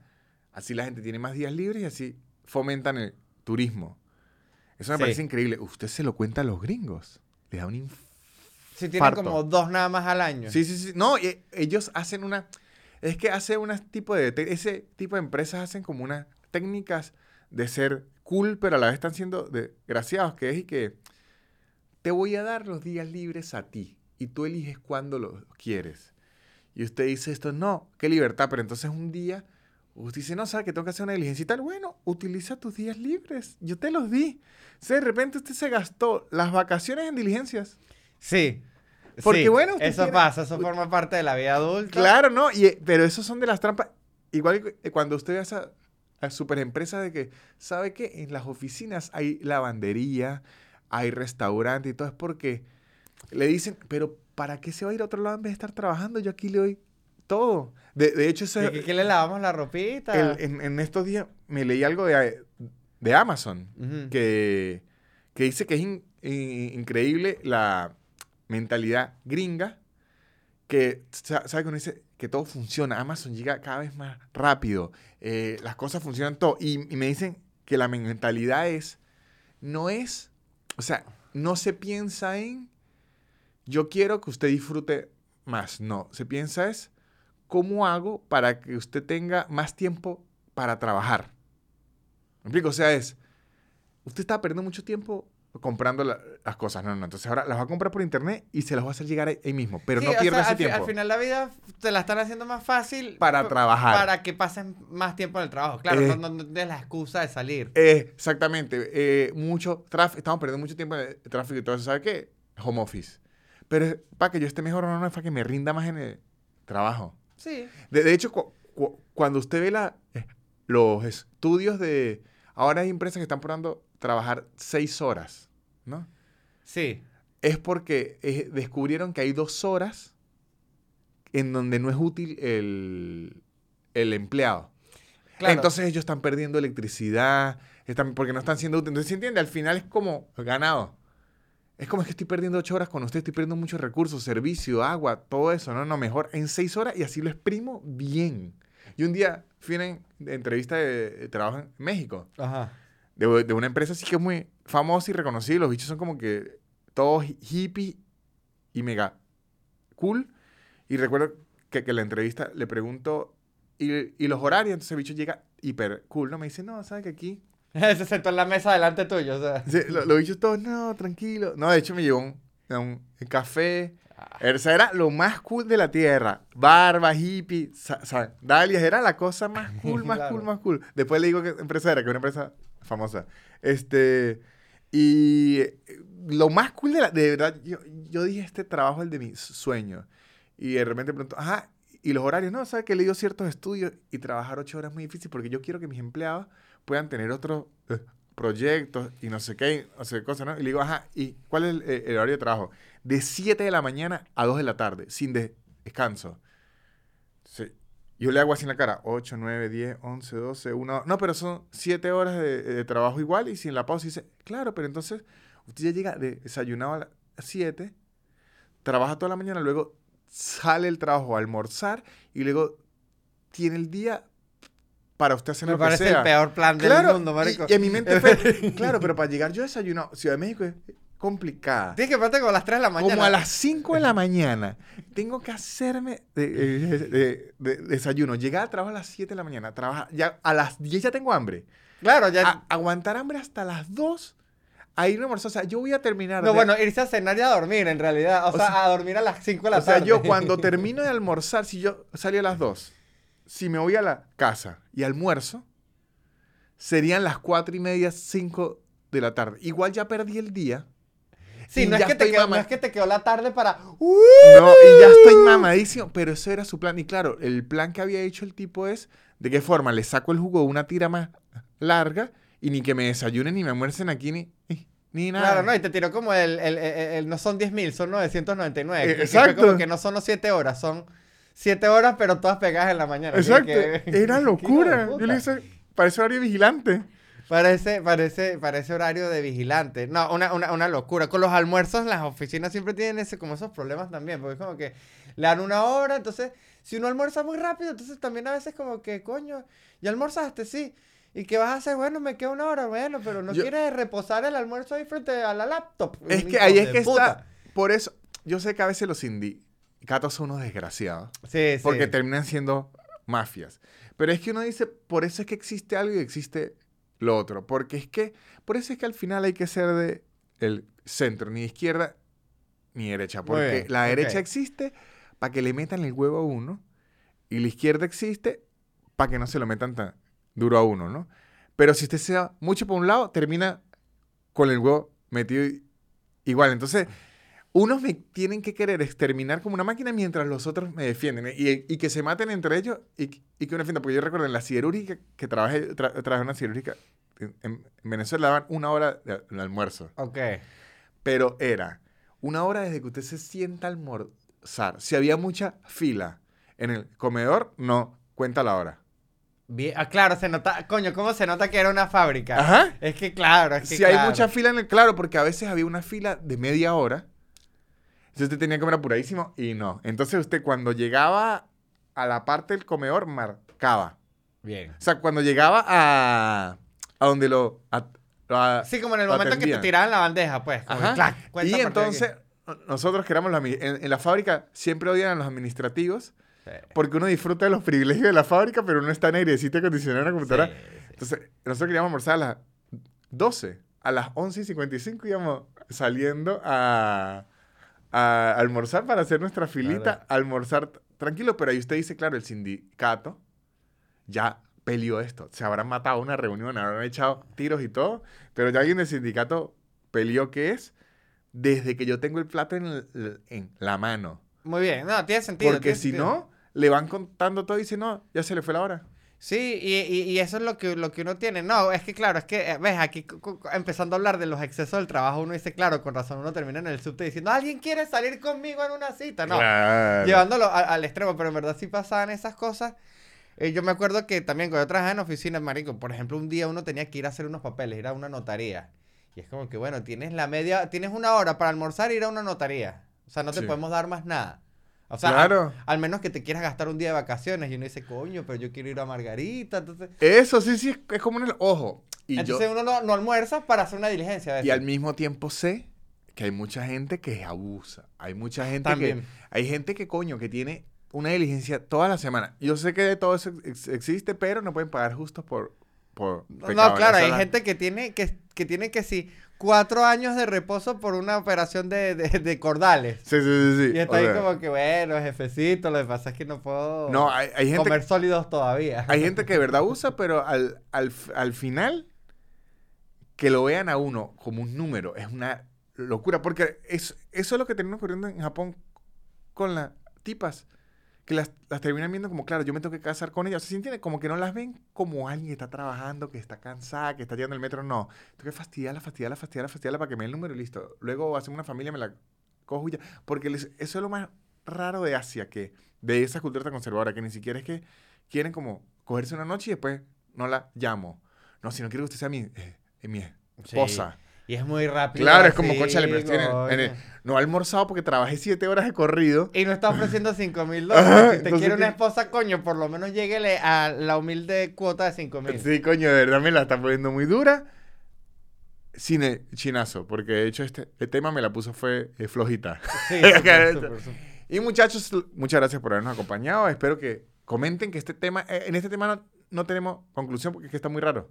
así la gente tiene más días libres y así fomentan el turismo. Eso me Sí. parece increíble. Usted se lo cuenta a los gringos. Les da un inf- Si tienen como dos nada más al año. Sí, sí, sí. No, ellos hacen una. Es que hace un tipo de. Ese tipo de empresas hacen como unas técnicas de ser cool, pero a la vez están siendo desgraciados, que es y que te voy a dar los días libres a ti y tú eliges cuándo los quieres. Y usted dice esto, no, qué libertad, pero entonces un día usted dice, no, sabe que tengo que hacer una diligencia y tal. Bueno, utiliza tus días libres, yo te los di. O sea, de repente usted se gastó las vacaciones en diligencias. Sí. Porque, Sí, bueno, usted Eso pasa, eso forma parte de la vida adulta. Claro, ¿no? Y, pero esos son de las trampas. Igual que eh, cuando usted ve a esa a super empresa de que, ¿sabe qué? En las oficinas hay lavandería, hay restaurante y todo. Es porque le dicen, pero ¿para qué se va a ir a otro lado en vez de estar trabajando? Yo aquí le doy todo. De, de hecho, eso ¿Y es- que, le lavamos la ropita? el- en, en estos días me leí algo de, de Amazon que, que dice que es in- in- increíble la mentalidad gringa que sa- sabe que uno dice que todo funciona. Amazon llega cada vez más rápido. eh, las cosas funcionan todo. Y, y me dicen que la mentalidad es, no es, o sea, no se piensa en, yo quiero que usted disfrute más. No, se piensa es, ¿cómo hago para que usted tenga más tiempo para trabajar? ¿Me explico? O sea, es, usted está perdiendo mucho tiempo comprando la- las cosas. No, no, entonces ahora las va a comprar por internet y se las va a hacer llegar ahí, mismo. Pero Sí, no o pierda sea, ese al, tiempo. al final la vida te la están haciendo más fácil. Para pa- trabajar. Para que pasen más tiempo en el trabajo. Claro, Eh. no, no, no tienes la excusa de salir. Eh, exactamente. eh, mucho tráfico. Estamos perdiendo mucho tiempo en el tráfico y todo eso. ¿Sabe qué? Home office. Pero para que yo esté mejor, no, no, es para que me rinda más en el trabajo. Sí. De, de hecho, cu- cu- cuando usted ve la, eh, los estudios de... Ahora hay empresas que están probando trabajar seis horas, ¿no? Sí. Es porque eh, descubrieron que hay dos horas en donde no es útil el, el empleado. Claro. Entonces ellos están perdiendo electricidad, están, porque no están siendo útiles. Entonces, ¿se entiende? Al final es como ganado. Es como es que estoy perdiendo ocho horas con usted, estoy perdiendo muchos recursos, servicio, agua, todo eso, ¿no? No, mejor en seis horas y así lo exprimo bien. Y un día fui a una en- entrevista de, de trabajo en México, Ajá. de, de una empresa así que es muy famosa y reconocida. Los bichos son como que todos hi- hippie y mega cool. Y recuerdo que, que la entrevista le pregunto, ¿y, y los horarios? Entonces el bicho llega hiper cool, ¿no? Me dice, no, ¿sabes que aquí? Se sentó en la mesa delante tuyo. O sea. Sí, lo- los bichos todos, no, tranquilo. No, de hecho me llevó un, un café. Esa era lo más cool de la tierra. Barba, hippie, sa- sandalias. Era la cosa más cool, más Claro. cool, más cool. Después le digo que empresa era, que es una empresa famosa. Este, y lo más cool de la, de verdad, yo, yo dije, este trabajo es el de mis sueños. Y de repente pregunto, ajá, y los horarios, no, ¿sabes que he leído ciertos estudios y trabajar ocho horas es muy difícil porque yo quiero que mis empleados puedan tener otros eh, proyectos y no sé qué, no sé qué cosas, ¿no? Y le digo, ajá, ¿y cuál es el, horario de trabajo? De 7 de la mañana a 2 de la tarde, sin de- descanso. Yo le hago así en la cara, 8, 9, 10, 11, 12, 1. No, pero son 7 horas de, de trabajo igual y sin la pausa dice, claro, pero entonces usted ya llega de desayunado a las 7, trabaja toda la mañana, luego sale el trabajo a almorzar y luego tiene el día para usted hacer lo que sea. el peor plan del Claro, mundo, y- marico. Y, en mi mente fue, claro, pero para llegar yo desayunado, Ciudad de México es complicada. Tienes que partir como a las 3 de la mañana. Como a las 5 de la mañana, tengo que hacerme de- de- de- de- desayuno. Llegar al trabajo a las 7 de la mañana, trabajar, ya a las 10 ya tengo hambre. Claro, ya. A- aguantar hambre hasta las 2, a ir a almorzar. O sea, yo voy a terminar no, de- bueno, irse a cenar y a dormir, en realidad. O, O sea, sea- a dormir a las 5 de la O sea, tarde. yo cuando termino de almorzar, si yo salí a las 2, si me voy a la casa y almuerzo, serían las 4 y media, 5 de la tarde. Igual ya perdí el día. Sí, no es, que te quedó, no mama- es que te quedó la tarde para. ¡Uh! No, y ya estoy mamadísimo, pero eso era su plan. Y claro, el plan que había hecho el tipo es, ¿de qué forma? Le saco el jugo de una tira más larga y ni que me desayunen ni me almuercen aquí ni, ni nada. Claro, no, y te tiró como el, el, el- el- no son 10.000, son 999. Eh, que- que exacto. como que no son los 7 horas, son 7 horas, pero todas pegadas en la mañana. Exacto. que- Era locura. Yo le hice, parece horario vigilante. Parece, parece, parece horario de vigilante. No, una, una, una locura. Con los almuerzos, las oficinas siempre tienen ese, como esos problemas también. Porque es como que le dan una hora, entonces, si uno almuerza muy rápido, entonces también a veces como que, coño, ya almorzaste, sí. ¿Y qué vas a hacer? Bueno, me queda una hora, bueno, pero no Yo- quieres reposar el almuerzo ahí frente a la laptop. Es que ahí es que puta. está. Por eso, yo sé que a veces los sindicatos son unos desgraciados. Sí, sí. Porque terminan siendo mafias. Pero es que uno dice, por eso es que existe algo y existe lo otro. Porque es que, por eso es que al final hay que ser de el centro, ni izquierda ni derecha. Porque bien, la derecha existe para que le metan el huevo a uno y la izquierda existe para que no se lo metan tan duro a uno, ¿no? Pero si usted se da mucho por un lado, termina con el huevo metido igual. Entonces, unos me tienen que querer exterminar como una máquina mientras los otros me defienden. Y, y que se maten entre ellos y, y que uno defienda. Porque yo recuerdo en la siderúrgica que trabajé, tra- trabajé en una siderúrgica en, en Venezuela daban una hora de, de almuerzo. Ok. Pero era una hora desde que usted se sienta a almorzar. Si había mucha fila en el comedor, no cuenta la hora. Bien, ah, claro, se nota, coño, ¿cómo se nota que era una fábrica? Ajá. Es que claro, es que Si hay mucha fila en el... Claro, porque a veces había una fila de media hora. Entonces usted tenía que comer apuradísimo y no. Entonces usted cuando llegaba a la parte del comedor, marcaba. Bien. O sea, cuando llegaba a... A donde lo... a- a- Sí, como en el momento que te tiraban la bandeja, pues. Ajá. clac, Y entonces, no- nosotros que éramos los... admi- En, en la fábrica siempre odian a los administrativos Sí. porque uno disfruta de los privilegios de la fábrica, pero uno está en airecito acondicionado en la computadora. Sí, sí. Entonces, nosotros queríamos almorzar a las 12. A las 11 y 55 íbamos saliendo a, a almorzar para hacer nuestra filita, Claro. almorzar tranquilo. Pero ahí usted dice, claro, el sindicato ya peleó esto. Se habrán matado una reunión, habrán echado tiros y todo. Pero ya alguien del sindicato peleó que es desde que yo tengo el plato en, el- en la mano. Muy bien, no, tiene sentido. Porque tiene si sentido. no, le van contando todo y dice, no, ya se le fue la hora. Sí, y, y- y eso es lo que, lo que uno tiene. No, es que claro, es que, eh, ves, aquí empezando a hablar de los excesos del trabajo, uno dice, claro, con razón, uno termina en el subte diciendo, ¿alguien quiere salir conmigo en una cita? No, Claro. llevándolo a- al extremo, pero en verdad sí pasaban esas cosas. Eh, yo me acuerdo que también cuando yo trabajaba en oficinas, marico, por ejemplo, un día uno tenía que ir a hacer unos papeles, ir a una notaría. Y es como que, bueno, tienes la media, tienes una hora para almorzar e ir a una notaría. O sea, no te Sí. podemos dar más nada. O sea, Claro. al, al menos que te quieras gastar un día de vacaciones y uno dice, coño, pero yo quiero ir a Margarita. Entonces, Eso sí, sí, es- como en el ojo. Y, yo, entonces uno no, no almuerza para hacer una diligencia. y al mismo tiempo sé que hay mucha gente que abusa. Hay mucha gente También. que... Hay gente que, coño, que tiene una diligencia toda la semana. Yo sé que de todo eso ex- existe, pero no pueden pagar justos por... por No, claro, hay gente que tiene que, que tiene que sí, cuatro años de reposo por una operación de, de, de cordales. Sí, sí, sí. sí. Y está o ahí sea, como que, bueno, jefecito, lo que pasa es que no puedo No, hay, hay gente... comer sólidos todavía. Hay gente que de verdad usa, pero al, al, al final, que lo vean a uno como un número es una locura. Porque es, eso es lo que termina ocurriendo en Japón con las tipas. Que las, las terminan viendo como, claro, yo me tengo que casar con ellas. O sea, ¿sí entiende? Como que no las ven como alguien que está trabajando, que está cansada, que está llegando el metro. No. Tengo que fastidiarla, fastidiarla, fastidiarla, fastidiarla para que me dé el número y listo. Luego hacemos una familia, me la cojo y ya. Porque les- eso es lo más raro de Asia, que de esa cultura tan conservadora, que ni siquiera es que quieren como cogerse una noche y después no la llamo. No, si no quiero que usted sea mi, eh, mi esposa. Y es muy rápido. Claro, es como, conchale, pero estoy en el- en el- coño. no he almorzado porque trabajé siete horas de corrido. Y no está ofreciendo 5 mil dólares. Si te quiere una esposa, coño, por lo menos lléguele a la humilde cuota de 5 mil. Sí, coño, de verdad me la está poniendo muy dura. Sin el chinazo, porque de hecho este el tema me la puso fue eh, flojita. Sí, súper, súper. Y muchachos, muchas gracias por habernos acompañado. Espero que comenten que este tema, eh, en este tema no, no tenemos conclusión porque es que está muy raro.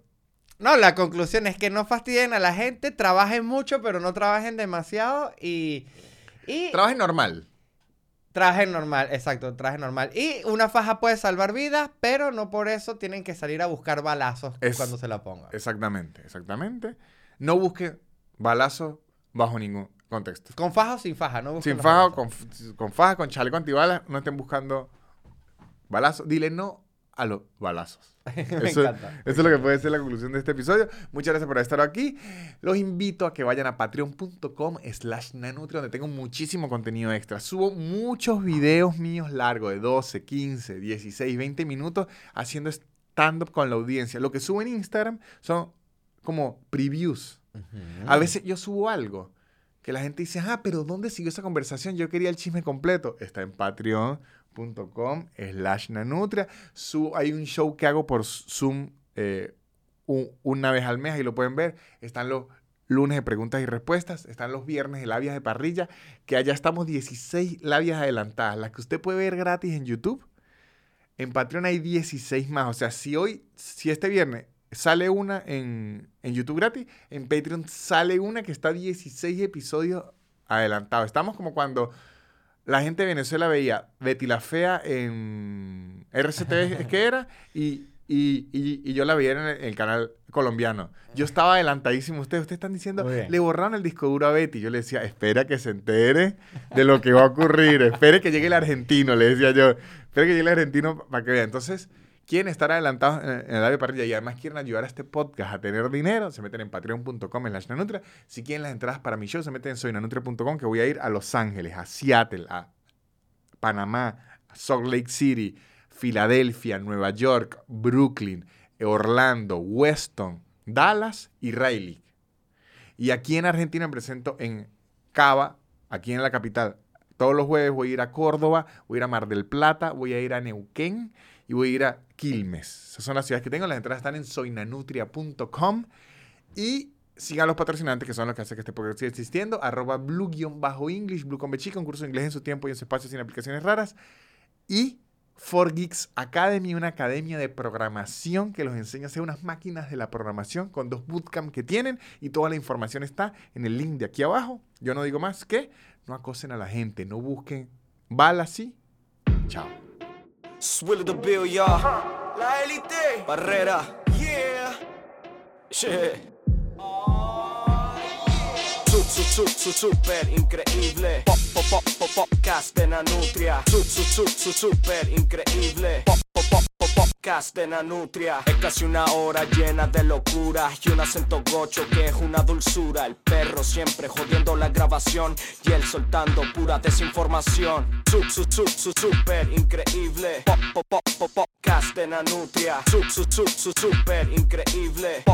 No, la conclusión es que no fastidien a la gente, trabajen mucho, pero no trabajen demasiado y... y Trabaje normal. traje normal, exacto, traje normal. Y una faja puede salvar vidas, pero no por eso tienen que salir a buscar balazos Es- cuando se la pongan. Exactamente, exactamente. No busque balazos bajo ningún contexto. Con faja o sin faja, ¿no? busquen Sin faja, balazos. con, con faja, con chaleco antibalas, no estén buscando balazos. Dile no a los balazos. Me Eso, encanta. eso es lo que puede ser la conclusión de este episodio. Muchas gracias por estar aquí. Los invito a que vayan a patreon.com slash nanutria donde tengo muchísimo contenido extra. Subo muchos videos míos largos de 12, 15, 16, 20 minutos haciendo stand-up con la audiencia. Lo que subo en Instagram son como previews. A veces yo subo algo que la gente dice, ah, pero ¿dónde siguió esa conversación? Yo quería el chisme completo. Está en patreon.com slash nanutria. Hay un show que hago por Zoom eh, una vez al mes, ahí lo pueden ver. Están los lunes de preguntas y respuestas, están los viernes de labias de parrilla, que allá estamos 16 labias adelantadas, las que usted puede ver gratis en YouTube. En Patreon hay 16 más. O sea, si hoy, si este viernes sale una en, en YouTube gratis, en Patreon sale una que está 16 episodios adelantados. Estamos como cuando la gente de Venezuela veía Betty la Fea en RCTV, es que era, y, y, y- y yo la veía en el, el canal colombiano. Yo estaba adelantadísimo. Ustedes, ustedes están diciendo, le borraron el disco duro a Betty. Yo le decía, espera que se entere de lo que va a ocurrir. espere que llegue el argentino, le decía yo. Espere que llegue el argentino para que vea. Entonces, quieren estar adelantados en, el área parrilla y además quieren ayudar a este podcast a tener dinero, se meten en patreon.com la nanutria. Si quieren las entradas para mi show, se meten en soynanutria.com que voy a ir a Los Ángeles, a Seattle, a Panamá, a Salt Lake City, Filadelfia, Nueva York, Brooklyn, Orlando, Weston, Dallas y Raleigh. Y aquí en Argentina me presento en Cava, aquí en la capital. Todos los jueves voy a ir a Córdoba, voy a ir a Mar del Plata, voy a ir a Neuquén y voy a ir a Quilmes. Esas son las ciudades que tengo. Las entradas están en soynanutria.com. Y sigan los patrocinantes que son los que hacen que este podcast siga existiendo. Arroba blue-english, blue con B chica, un curso de inglés en su tiempo y en su espacio sin aplicaciones raras. Y 4Geeks Academy, una academia de programación que los enseña a hacer unas máquinas de la programación con dos bootcamp que tienen y toda la información está en el link de aquí abajo. Yo no digo más que no acosen a la gente, no busquen balas así. Chao. Swilly the Bill, y'all. La élite. Barrera. Yeah. Yeah. Su, su, su, su, super increíble. Pop, pop, pop, pop, podcast de Nanutria. Su, su, su, su, super increíble. Pop, pop, pop, pop, podcast de Nanutria. Es casi una hora llena de locura y un acento gocho que es una dulzura. El perro siempre jodiendo la grabación y él soltando pura desinformación. Su, su, su, su, super increíble. Super increíble.